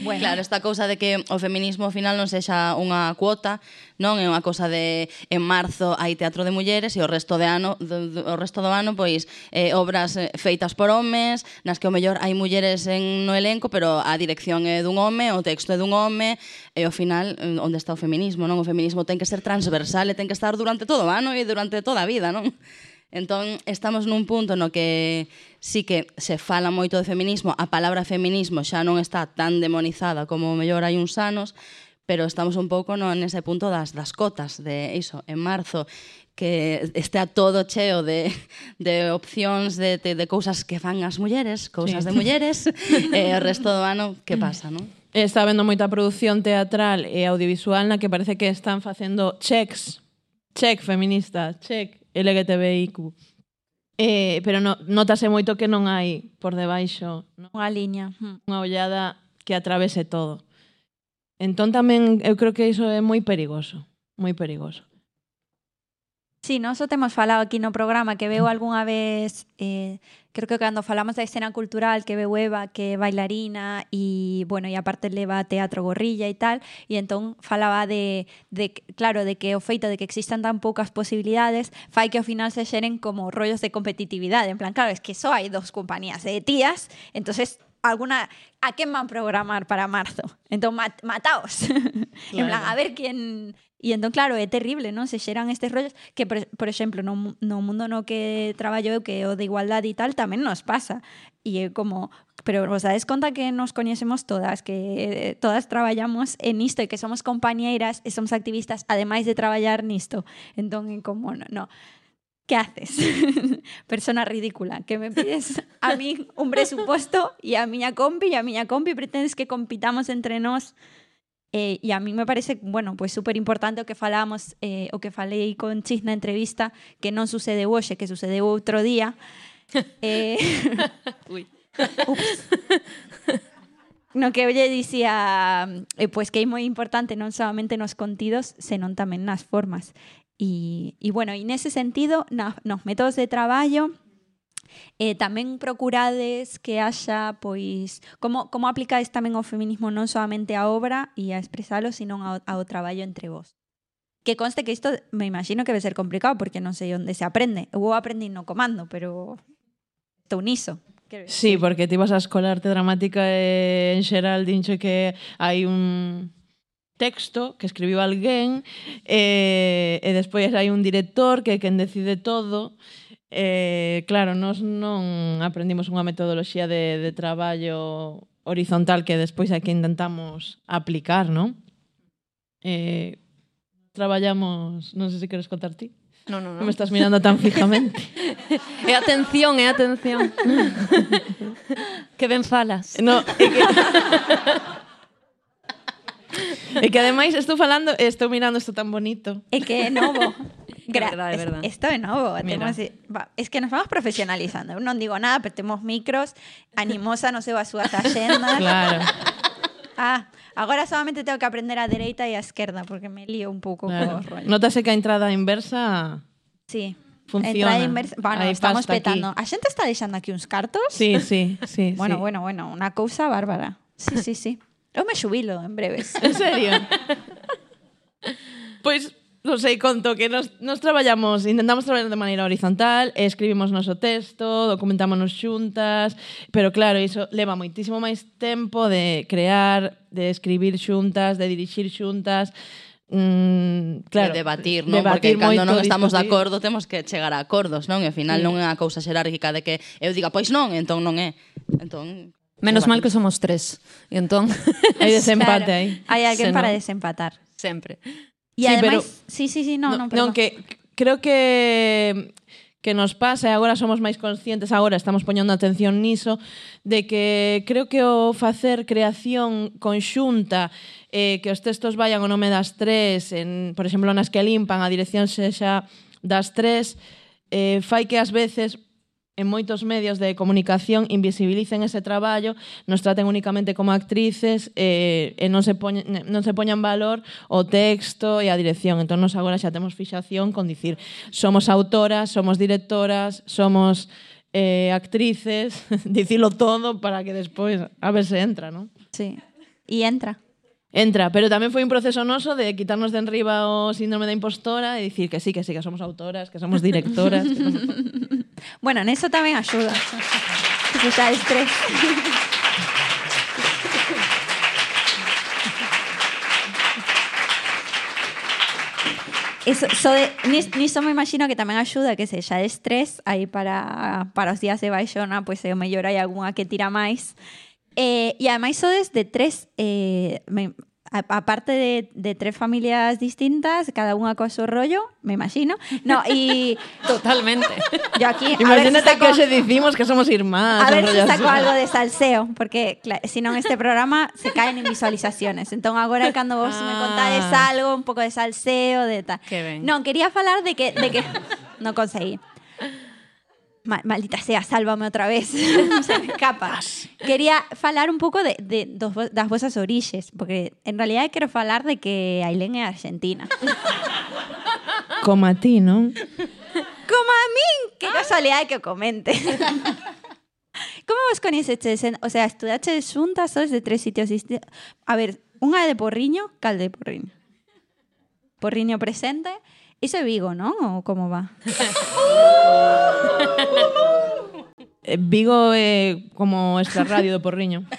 Speaker 3: Bueno.
Speaker 6: Claro, esta cousa de que o feminismo ao final non sexa unha cuota, non é unha cousa de en marzo hai teatro de mulleres e o resto de ano do, do, o resto do ano pois eh, obras eh, feitas por homes, nas que o mellor hai mulleres en no elenco, pero a dirección é dun home, o texto é dun home, e ao final eh, onde está o feminismo, non? O feminismo ten que ser transversal e ten que estar durante todo o ano e durante toda a vida, non? Entón, estamos nun punto no que sí que se fala moito de feminismo, a palabra feminismo xa non está tan demonizada como mellor hai uns anos, pero estamos un pouco no, nese punto das, das cotas de iso, en marzo que está todo cheo de, de opcións de, de, de cousas que fan as mulleres, cousas
Speaker 4: sí.
Speaker 6: de mulleres, e eh, o resto do ano, que pasa, non?
Speaker 4: Está vendo moita produción teatral e audiovisual na que parece que están facendo checks, check feminista, check LGTBIQ. Eh, pero no, notase moito que non hai por debaixo non?
Speaker 3: unha liña, hm.
Speaker 4: unha ollada que atravese todo. Entón tamén eu creo que iso é moi perigoso, moi perigoso.
Speaker 3: Sí, nós o temos falado aquí no programa que veu algunha vez eh, creo que cando falamos da escena cultural que veu Eva que é bailarina e bueno, e aparte leva a teatro gorrilla e tal e entón falaba de, de claro, de que o feito de que existan tan poucas posibilidades fai que ao final se xeren como rollos de competitividade. En plan, claro, es que só hai dos compañías de tías entonces alguna a quen van programar para marzo entón mat, mataos. En plan, a ver quen E entón, claro, é terrible, non? Se xeran estes rollos que, por, por exemplo, no, no mundo no que traballo eu, que o de igualdade e tal, tamén nos pasa. E é como, pero vos dades conta que nos coñecemos todas, que eh, todas traballamos en isto e que somos compañeiras e somos activistas, ademais de traballar nisto. Entón, é como, no, no. ¿Qué haces? Persona ridícula, que me pides a mí un presupuesto e a miña compi e a miña compi pretendes que compitamos entre nós Eh, e a mí me parece, bueno, pues súper importante o que falamos, eh, o que falei con Chis na entrevista, que non sucedeu hoxe, que sucedeu outro día. eh,
Speaker 1: Ui.
Speaker 3: Ups. No que lle dicía eh, pois que é moi importante non solamente nos contidos, senón tamén nas formas. E, e bueno, e nese sentido, na, nos métodos de traballo, Eh, tamén procurades que haxa, pois, como, como aplicades tamén o feminismo non solamente á obra e a expresalo, sino ao, ao traballo entre vos. Que conste que isto me imagino que vai ser complicado porque non sei onde se aprende. Eu aprendí no comando, pero estou niso.
Speaker 4: Sí, porque ti vas a escola arte dramática e en xeral dincho que hai un texto que escribiu alguén e, e despois hai un director que é quen decide todo e Eh, claro, nós non aprendimos unha metodoloxía de, de traballo horizontal que despois aquí intentamos aplicar, non? Eh, traballamos, non sei se queres contar ti.
Speaker 1: No, no, no.
Speaker 4: Me estás mirando tan fijamente.
Speaker 1: é atención, é atención. que ben falas.
Speaker 4: No, é que... e que ademais estou falando, estou mirando isto tan bonito.
Speaker 3: É que é novo.
Speaker 1: Verdade, é verdade.
Speaker 3: Isto é novo.
Speaker 4: Mira.
Speaker 3: Temos, va, es que nos vamos profesionalizando. Non digo nada, pero temos micros, animosa non sei as súas axendas.
Speaker 4: Claro,
Speaker 3: Ah, agora solamente tengo que aprender a dereita e a esquerda porque me lío un pouco
Speaker 4: claro.
Speaker 3: co rollo.
Speaker 4: Notase que a entrada inversa
Speaker 3: Sí.
Speaker 4: funciona.
Speaker 3: Entrada inversa. Bueno, estamos
Speaker 4: pasta aquí.
Speaker 3: petando. A xente está deixando aquí uns cartos?
Speaker 4: Sí, sí, sí.
Speaker 3: Bueno,
Speaker 4: sí.
Speaker 3: bueno, bueno, unha cousa bárbara. Sí, sí, sí. Eu me xubilo en breves.
Speaker 4: En serio? pois non sei, conto que nos, nos traballamos, intentamos traballar de maneira horizontal, escribimos noso texto, documentámonos xuntas, pero claro, iso leva moitísimo máis tempo de crear, de escribir xuntas, de dirixir xuntas, mm, claro,
Speaker 5: de debatir, non?
Speaker 4: Debatir
Speaker 5: Porque cando non estamos
Speaker 4: discutir.
Speaker 5: de acordo temos que chegar a acordos, non? E ao final
Speaker 4: sí.
Speaker 5: non é unha cousa xerárquica de que eu diga pois non, entón non é. Entón
Speaker 1: Menos mal que somos tres. E entón...
Speaker 4: hai desempate aí.
Speaker 3: Hai alguén para desempatar.
Speaker 1: Sempre.
Speaker 3: E
Speaker 4: sí,
Speaker 3: ademais,
Speaker 4: pero,
Speaker 3: sí, sí, sí, no, no,
Speaker 4: non,
Speaker 3: perdón.
Speaker 4: Non, que creo que que nos pasa e agora somos máis conscientes, agora estamos poñendo atención niso, de que creo que o facer creación conxunta eh, que os textos vayan o nome das tres, en, por exemplo, nas que limpan a dirección sexa das tres, eh, fai que ás veces en moitos medios de comunicación invisibilicen ese traballo, nos traten únicamente como actrices eh, e non se, poñen, non se poñan valor o texto e a dirección. Entón, nos agora xa temos fixación con dicir somos autoras, somos directoras, somos eh, actrices, dicilo todo para que despois a ver se entra, non?
Speaker 3: Sí, e entra.
Speaker 4: Entra, pero tamén foi un proceso noso de quitarnos de enriba o síndrome da impostora e dicir que sí, que sí, que somos autoras, que somos directoras. Que somos...
Speaker 3: Bueno, neso tamén axuda. Que xa estrés. Eso, so de, nis, niso me imagino que tamén axuda que sexa de estrés aí para, para os días de baixona, pois pues, o mellor hai algunha que tira máis. Eh, e ademais sodes de tres eh, aparte de, de tres familias distintas, cada unha co seu rollo, me imagino. No, e
Speaker 1: Totalmente.
Speaker 3: yo aquí ver si
Speaker 4: Imagínate
Speaker 3: saco,
Speaker 4: que hoxe dicimos que somos irmás.
Speaker 3: a ver si saco algo de salseo, porque claro, si non este programa se caen en visualizaciones. Entón agora cando vos me contades
Speaker 4: Ah.
Speaker 3: algo, un pouco de salseo, de tal. Non, quería falar de que de que non conseguí. Ma- maldita sea, sálvame outra vez. Se me escapa. Quería falar un pouco de, de, dos, das vosas orixes, porque en realidad quero falar de que Ailén é argentina.
Speaker 4: Como a ti, non?
Speaker 3: Como a min, que casualidade que o comente. Como vos coñeceches? O sea, estudaches xuntas, sois de tres sitios distintos. A ver, unha de Porriño, cal de Porriño? Porriño presente. É Vigo, non? Ou como va?
Speaker 4: Eh, Vigo é como extra radio do Porriño.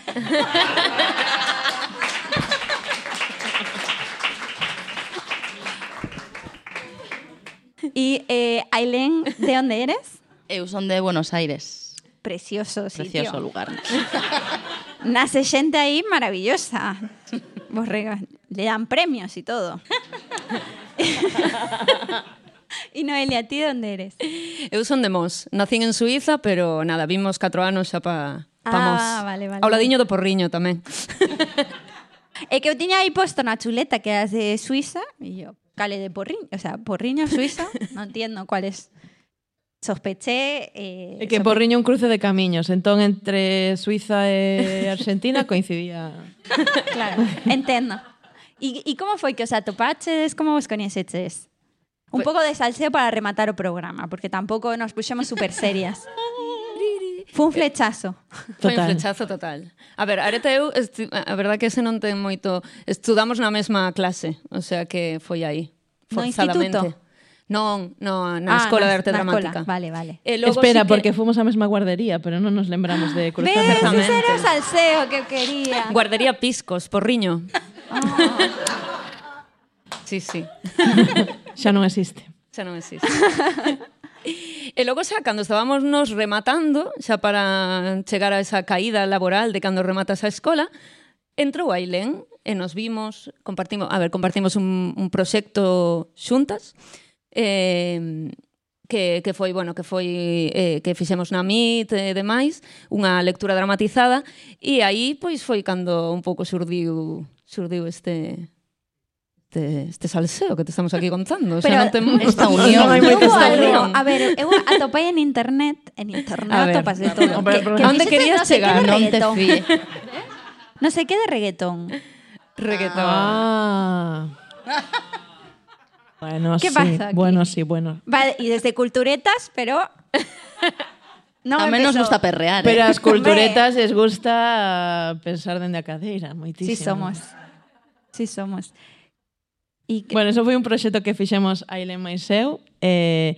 Speaker 3: E eh, Ailén, de onde eres?
Speaker 6: Eu son de Buenos Aires.
Speaker 3: Precioso sitio.
Speaker 6: Precioso lugar.
Speaker 3: Nace xente aí maravillosa. Vos rega- le dan premios e todo. E Noelia, ti onde eres?
Speaker 1: Eu son de Mos. Nacín en Suiza, pero nada, vimos 4 anos xa pa, pa
Speaker 3: ah,
Speaker 1: Mos.
Speaker 3: Vale, vale.
Speaker 1: Ao ladiño do Porriño tamén.
Speaker 3: é que eu tiña aí posto na chuleta que eras de Suiza e yo, cale de Porriño, o sea, Porriño, Suiza, non entendo cuál es sospeché... Eh,
Speaker 4: é que
Speaker 3: sospe...
Speaker 4: Porriño un cruce de camiños, entón entre Suiza e Argentina coincidía...
Speaker 3: claro, entendo. E, e como foi que os atopaches, como vos coñeceches? Un pouco de salseo para rematar o programa, porque tampouco nos puxemos super serias. Fue un flechazo.
Speaker 1: Foi un
Speaker 4: Total.
Speaker 1: flechazo total. A ver, Areta eu, a verdad que ese non ten moito... Estudamos na mesma clase, o sea que foi aí,
Speaker 3: No
Speaker 1: forzadamente.
Speaker 3: instituto?
Speaker 1: Non, no, na
Speaker 3: Ah,
Speaker 1: Escola
Speaker 3: na-
Speaker 1: de Arte
Speaker 3: na
Speaker 1: Dramática.
Speaker 3: escola, vale, vale.
Speaker 1: E logo
Speaker 4: Espera,
Speaker 1: sí que-
Speaker 4: porque fomos á mesma guardería, pero non nos lembramos de cruzar.
Speaker 3: Ves, ese era o salseo que quería.
Speaker 1: Guardería Piscos, Porriño. Ah. Sí, sí.
Speaker 4: Xa non existe.
Speaker 1: Xa non existe. E logo xa, cando estábamos nos rematando, xa para chegar a esa caída laboral de cando rematas a escola, entrou a Ailén e nos vimos, compartimos, a ver, compartimos un, un proxecto xuntas, eh, que, que foi, bueno, que foi eh, que fixemos na MIT e demais, unha lectura dramatizada e aí pois foi cando un pouco surdiu surdiu este este, este salseo que te estamos aquí contando. O sea,
Speaker 3: Pero
Speaker 1: non ten,
Speaker 6: esta unión.
Speaker 1: non moita esta unión.
Speaker 3: a ver, eu atopei en internet, en internet
Speaker 1: A ver,
Speaker 3: atopas de todo.
Speaker 4: pero-
Speaker 1: ¿A dónde
Speaker 3: fixeches
Speaker 1: querías
Speaker 3: no
Speaker 1: chegar?
Speaker 3: de
Speaker 6: Non te
Speaker 3: reggaetón.
Speaker 6: fíe.
Speaker 3: No sé qué de reggaetón.
Speaker 1: Reggaetón.
Speaker 4: Ah. Bueno,
Speaker 3: ¿Qué
Speaker 4: sí.
Speaker 3: pasa aquí?
Speaker 4: Bueno, sí, bueno.
Speaker 3: Vale, y desde culturetas, pero... No
Speaker 6: a menos gusta perrear,
Speaker 4: Pero
Speaker 6: eh?
Speaker 4: as culturetas les gusta pensar dende a cadeira, moitísimo.
Speaker 3: Sí somos. Sí somos. Y que...
Speaker 4: Bueno, eso foi un proxecto que fixemos a Ile máis eu, eh,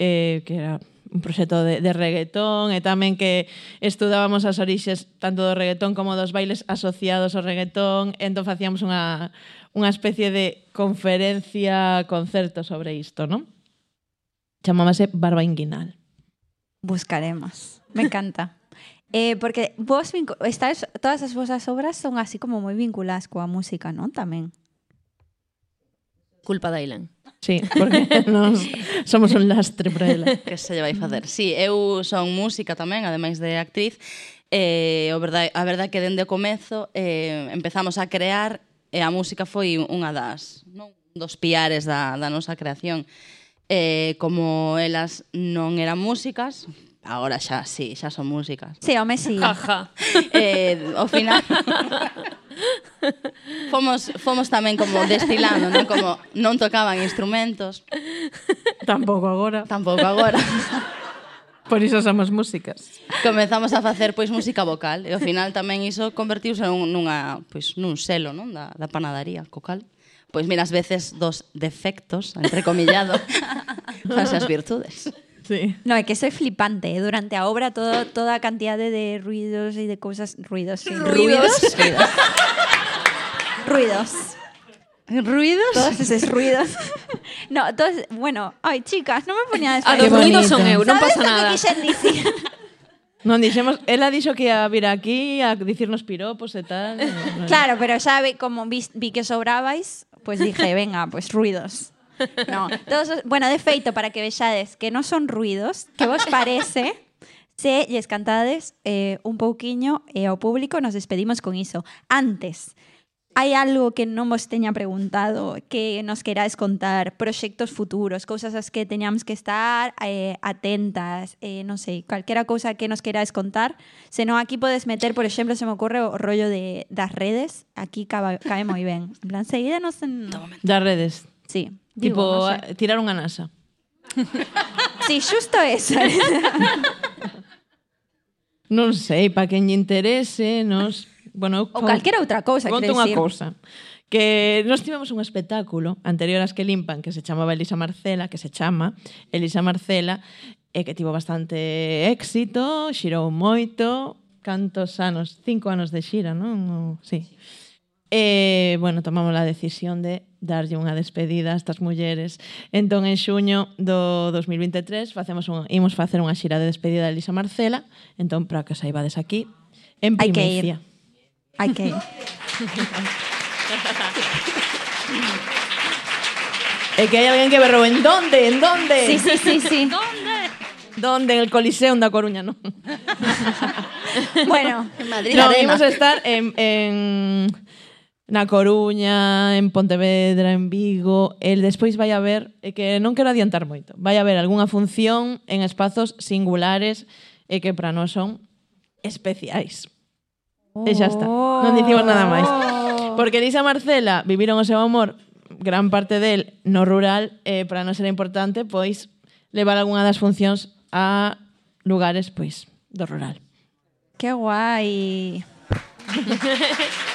Speaker 4: eh, que era un proxecto de, de reggaetón eh, e tamén que estudábamos as orixes tanto do reggaetón como dos bailes asociados ao reggaetón e entón facíamos unha, unha especie de conferencia, concerto sobre isto, non? Chamábase Barba Inguinal.
Speaker 3: Buscaremos. Me encanta. Eh, porque vos estáis, todas as vosas obras son así como moi vinculadas coa música, non? Tamén.
Speaker 1: Culpa da Ilan.
Speaker 4: Sí, porque nos somos un lastre para ela.
Speaker 6: Que se lle vai facer. Sí, eu son música tamén, ademais de actriz. Eh, o verdade, a verdade que dende o comezo eh, empezamos a crear e a música foi unha das, non? dos piares da, da nosa creación. Eh, como elas non eran músicas, Agora xa, sí, xa son músicas.
Speaker 3: Sí, home, sí.
Speaker 1: Jaja.
Speaker 6: eh, ao final... fomos, fomos tamén como destilando, non? Como non tocaban instrumentos.
Speaker 4: Tampouco agora.
Speaker 6: Tampouco agora.
Speaker 4: Por iso somos músicas.
Speaker 6: Comezamos a facer pois música vocal e ao final tamén iso convertiuse nun, nunha, pois, nun selo, non? Da, da panadaría cocal. Pois mira, as veces dos defectos, entre comillado, fase as virtudes.
Speaker 4: Sí.
Speaker 3: No, é que soy flipante. eh. Durante a obra todo, toda a cantidade de ruidos e de cousas... Ruidos, sí.
Speaker 6: Ruidos.
Speaker 3: Ruidos. ruidos.
Speaker 6: Ruidos?
Speaker 3: Todos esos ruidos. no, todos... Bueno, ay, chicas, non me ponía
Speaker 1: A
Speaker 3: después.
Speaker 1: dos
Speaker 4: Qué
Speaker 1: ruidos son eu, non
Speaker 3: ¿Sabes
Speaker 1: pasa nada.
Speaker 4: Non dixemos, ela dixo que ia vir aquí a dicirnos piropos e tal.
Speaker 3: Claro, pero xa vi, como vi, vi que sobrabais, pues dije, venga, pues ruidos. No, todos, os- bueno, de feito, para que vexades que non son ruidos, que vos parece se lles cantades eh, un pouquiño e ao público nos despedimos con iso. Antes, hai algo que non vos teña preguntado, que nos queráis contar, proxectos futuros, cousas as que teñamos que estar eh, atentas, eh, non sei, calquera cousa que nos queráis contar. Senón aquí podes meter, por exemplo, se me ocurre o rollo de, das redes, aquí cabe, cae moi ben. En plan, seguídenos en...
Speaker 4: Das redes.
Speaker 3: Sí, Digo, tipo, no sé.
Speaker 4: Eh, tirar unha NASA.
Speaker 3: si, sí, xusto esa.
Speaker 4: non sei, para quen lle interese, nos... Bueno,
Speaker 3: ou calquera outra cousa,
Speaker 4: Conto unha cousa que nos tivemos un espectáculo anterior ás que limpan que se chamaba Elisa Marcela, que se chama Elisa Marcela, e que tivo bastante éxito, xirou moito, cantos anos, cinco anos de xira, non? O, sí. sí. E, bueno, tomamos a decisión de darlle unha despedida a estas mulleres. Entón, en xuño do 2023, facemos un, imos facer unha xira de despedida de Elisa Marcela. Entón, para que os saibades aquí, en primicia.
Speaker 3: Hai que ir. Hai que ir.
Speaker 4: e que hai alguén que berrou en donde, en donde?
Speaker 3: Sí, sí, sí, sí. ¿Dónde?
Speaker 4: Donde en el Coliseo da Coruña, non.
Speaker 3: bueno,
Speaker 5: en Madrid
Speaker 4: no,
Speaker 5: Arena.
Speaker 4: Imos estar en, en na Coruña, en Pontevedra, en Vigo, el despois vai haber, e que non quero adiantar moito, vai haber algunha función en espazos singulares e que para nós son especiais. E xa está, non dicimos nada máis. Oh. Porque Elisa Marcela viviron o seu amor gran parte del no rural e para non ser importante pois levar algunha das funcións a lugares pois do rural.
Speaker 3: Que guai.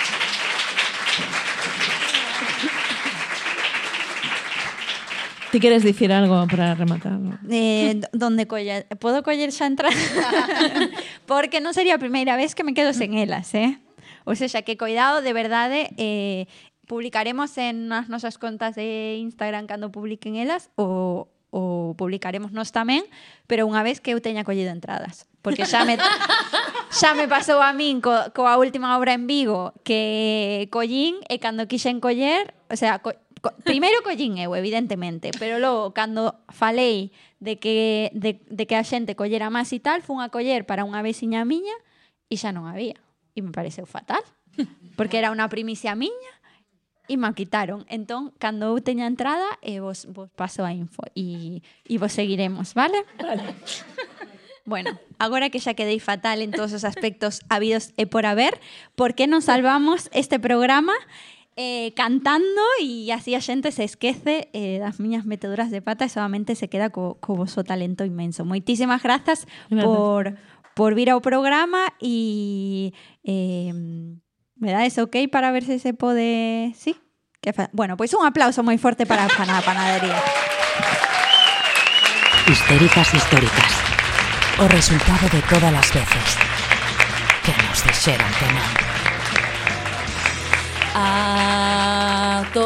Speaker 4: Ti queres dicir algo para rematar?
Speaker 3: Eh, donde coller, podo coller xa entrada? Porque non sería a primeira vez que me quedo sen elas, eh? Ou seja, que cuidado, de verdade, eh, publicaremos en as nosas contas de Instagram cando publiquen elas o, o publicaremos nos tamén, pero unha vez que eu teña collido entradas. Porque xa me, xa me pasou a min co, coa última obra en Vigo que collín eh, e cando quixen coller, o sea, co, co, primeiro collín eu, evidentemente, pero logo cando falei de que, de, de que a xente collera máis e tal, fun a coller para unha veciña miña e xa non había. E me pareceu fatal, porque era unha primicia miña e me quitaron. Entón, cando eu teña entrada, eh, vos, vos paso a info e, e vos seguiremos, vale? Vale. Bueno, agora que xa quedei fatal en todos os aspectos habidos e por haber, por que non salvamos este programa eh, cantando e así a xente se esquece eh, das miñas meteduras de pata e solamente se queda co, co talento inmenso. Moitísimas grazas, por, por vir ao programa e eh, me dades ok para ver se se pode... Sí? Que fa... Bueno, pois un aplauso moi forte para a pana- panadería.
Speaker 2: Histéricas históricas. O resultado de todas las veces que nos dixeron que non.
Speaker 5: Atopamos,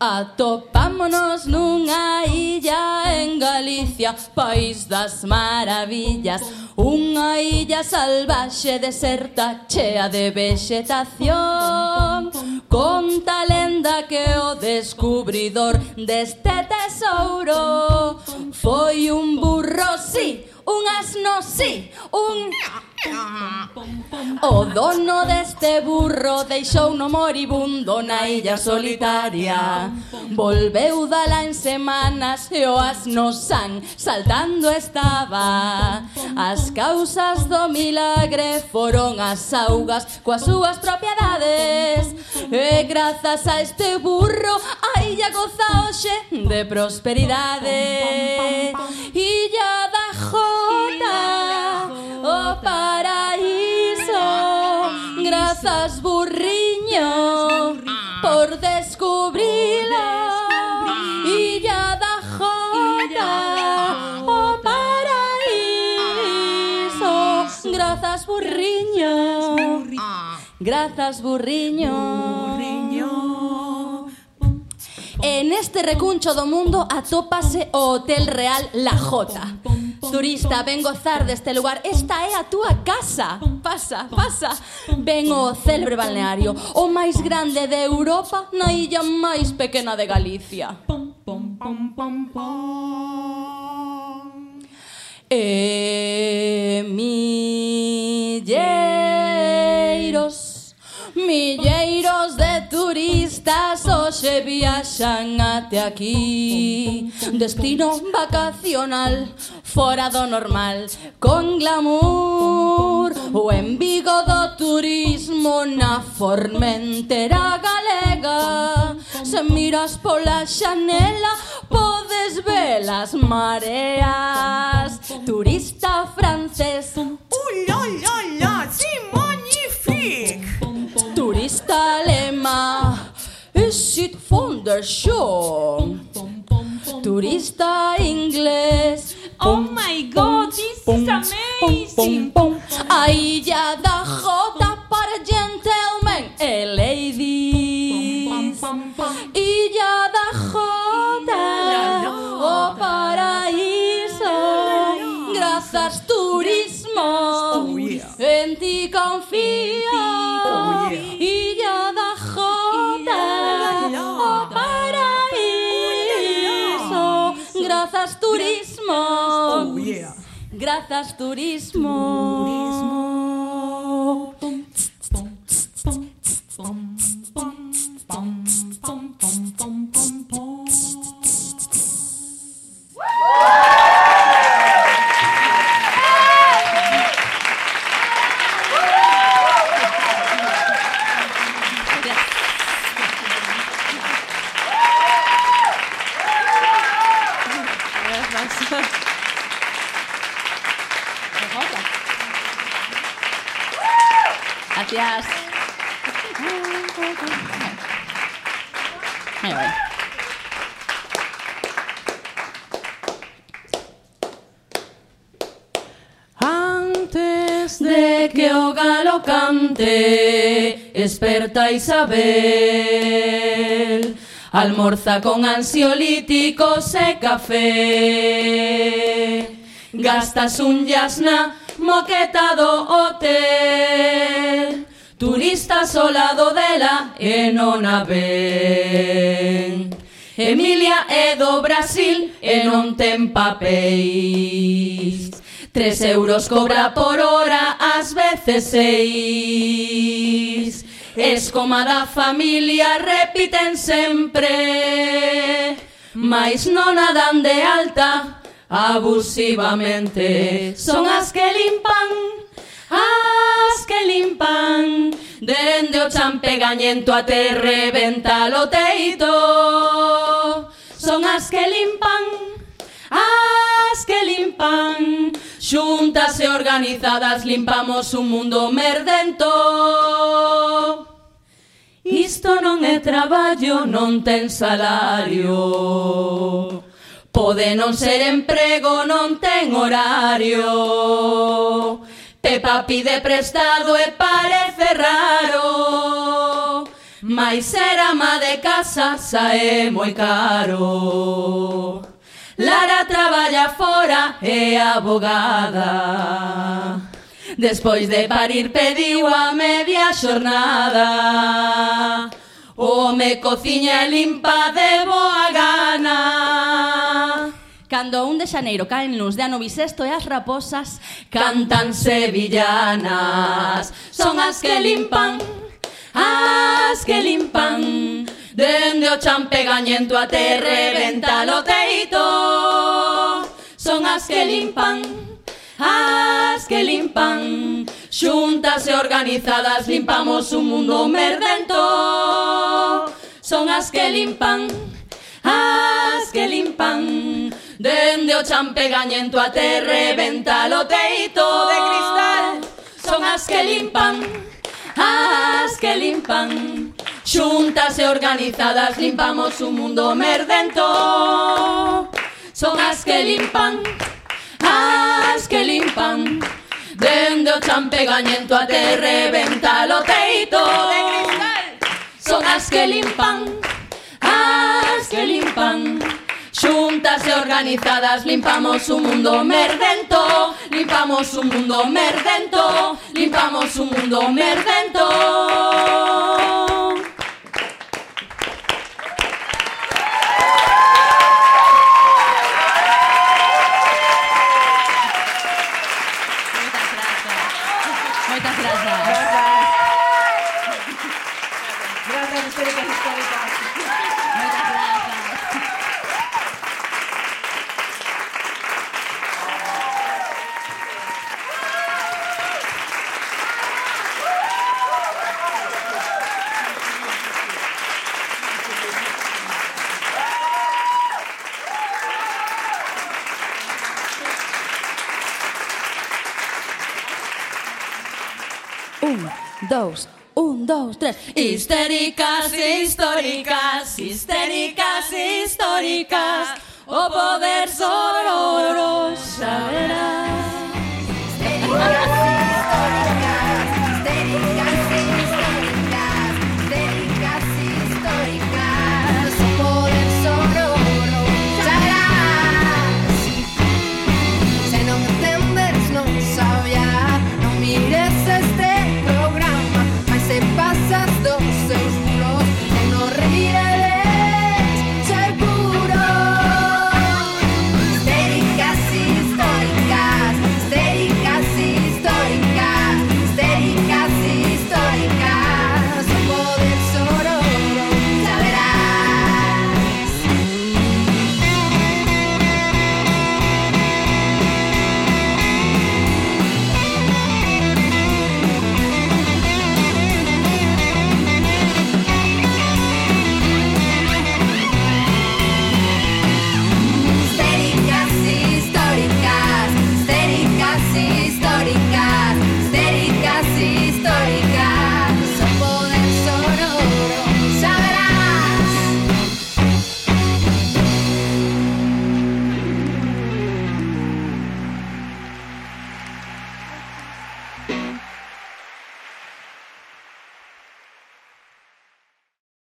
Speaker 5: atopámonos nunha illa en Galicia, país das maravillas, unha illa salvaxe deserta, chea de vegetación conta lenda que o descubridor deste tesouro foi un burro, sí, un asno, sí, un... O dono deste burro deixou no moribundo na illa solitaria. Volveu dala en semanas e o asno san saltando estaba. As causas do milagre foron as augas coas súas propiedades. E grazas a este burro a illa goza hoxe de prosperidade. Illa da Jota. O paraíso Grazas burriño por descubrila Illa da Jota o paraíso Grazas burriño Grazas burriño En este recuncho do mundo atópase o Hotel Real La Jota. Turista, ven gozar deste lugar. Esta é a túa casa. Pasa, pasa. Ven o célebre balneario O máis grande de Europa Na illa máis pequena de Galicia. E milleiros Milleiros turistas hoxe viaxan até aquí. Destino vacacional, fora do normal, con glamour. O Vigo do turismo na formentera galega. Se miras pola xanela podes ver as mareas. Turista francés,
Speaker 11: ulololol, là, c'est magnifique!
Speaker 5: Turista alemán Ist it wunderschön Turista inglés
Speaker 11: Oh my god, this is amazing.
Speaker 5: A illa da Jota para gentlemen e ladies. Illa da Jota O paraíso Grazas turismo. Oh, en ti confío turismo. Oh, yeah. Grazas turismo. turismo. instante, esperta Isabel. Almorza con ansiolíticos e café. Gastas un yasna moqueta do hotel. Turistas ao lado dela e non a ven. Emilia é do Brasil e non ten papéis. Tres euros cobra por hora, ás veces seis. Escoma da familia repiten sempre, mais non a dan de alta abusivamente. Son as que limpan, as que limpan, dende o champegañento até reventar o teito. Son as que limpan, as que limpan, Xuntas e organizadas limpamos un mundo merdento. Isto non é traballo, non ten salario. Pode non ser emprego, non ten horario. Pepa pide prestado e parece raro. Mais ser ama de casa sae moi caro. Lara traballa fora e abogada. Despois de parir pediu a media xornada. O me cociña e limpa de boa gana. Cando un de xaneiro caen luz de ano bisesto e as raposas cantan sevillanas. Son as que limpan, as que limpan, Dende o champegañento a até reventa o teito. Son as que limpan, as que limpan. Xuntas e organizadas limpamos un mundo merdento. Son as que limpan, as que limpan. Dende o champegañento a até reventa o teito. De cristal. Son as que limpan, as que limpan. Xuntas e organizadas limpamos un mundo merdento. Son as que limpan, as que limpan, dende o champegañento até reventa o teito de cristal. Son as que limpan, as que limpan, Xuntas e organizadas limpamos un mundo merdento Limpamos un mundo merdento Limpamos un mundo merdento dous, un, dous, tres. Histéricas, históricas, histéricas, históricas, o poder sororo xa verás.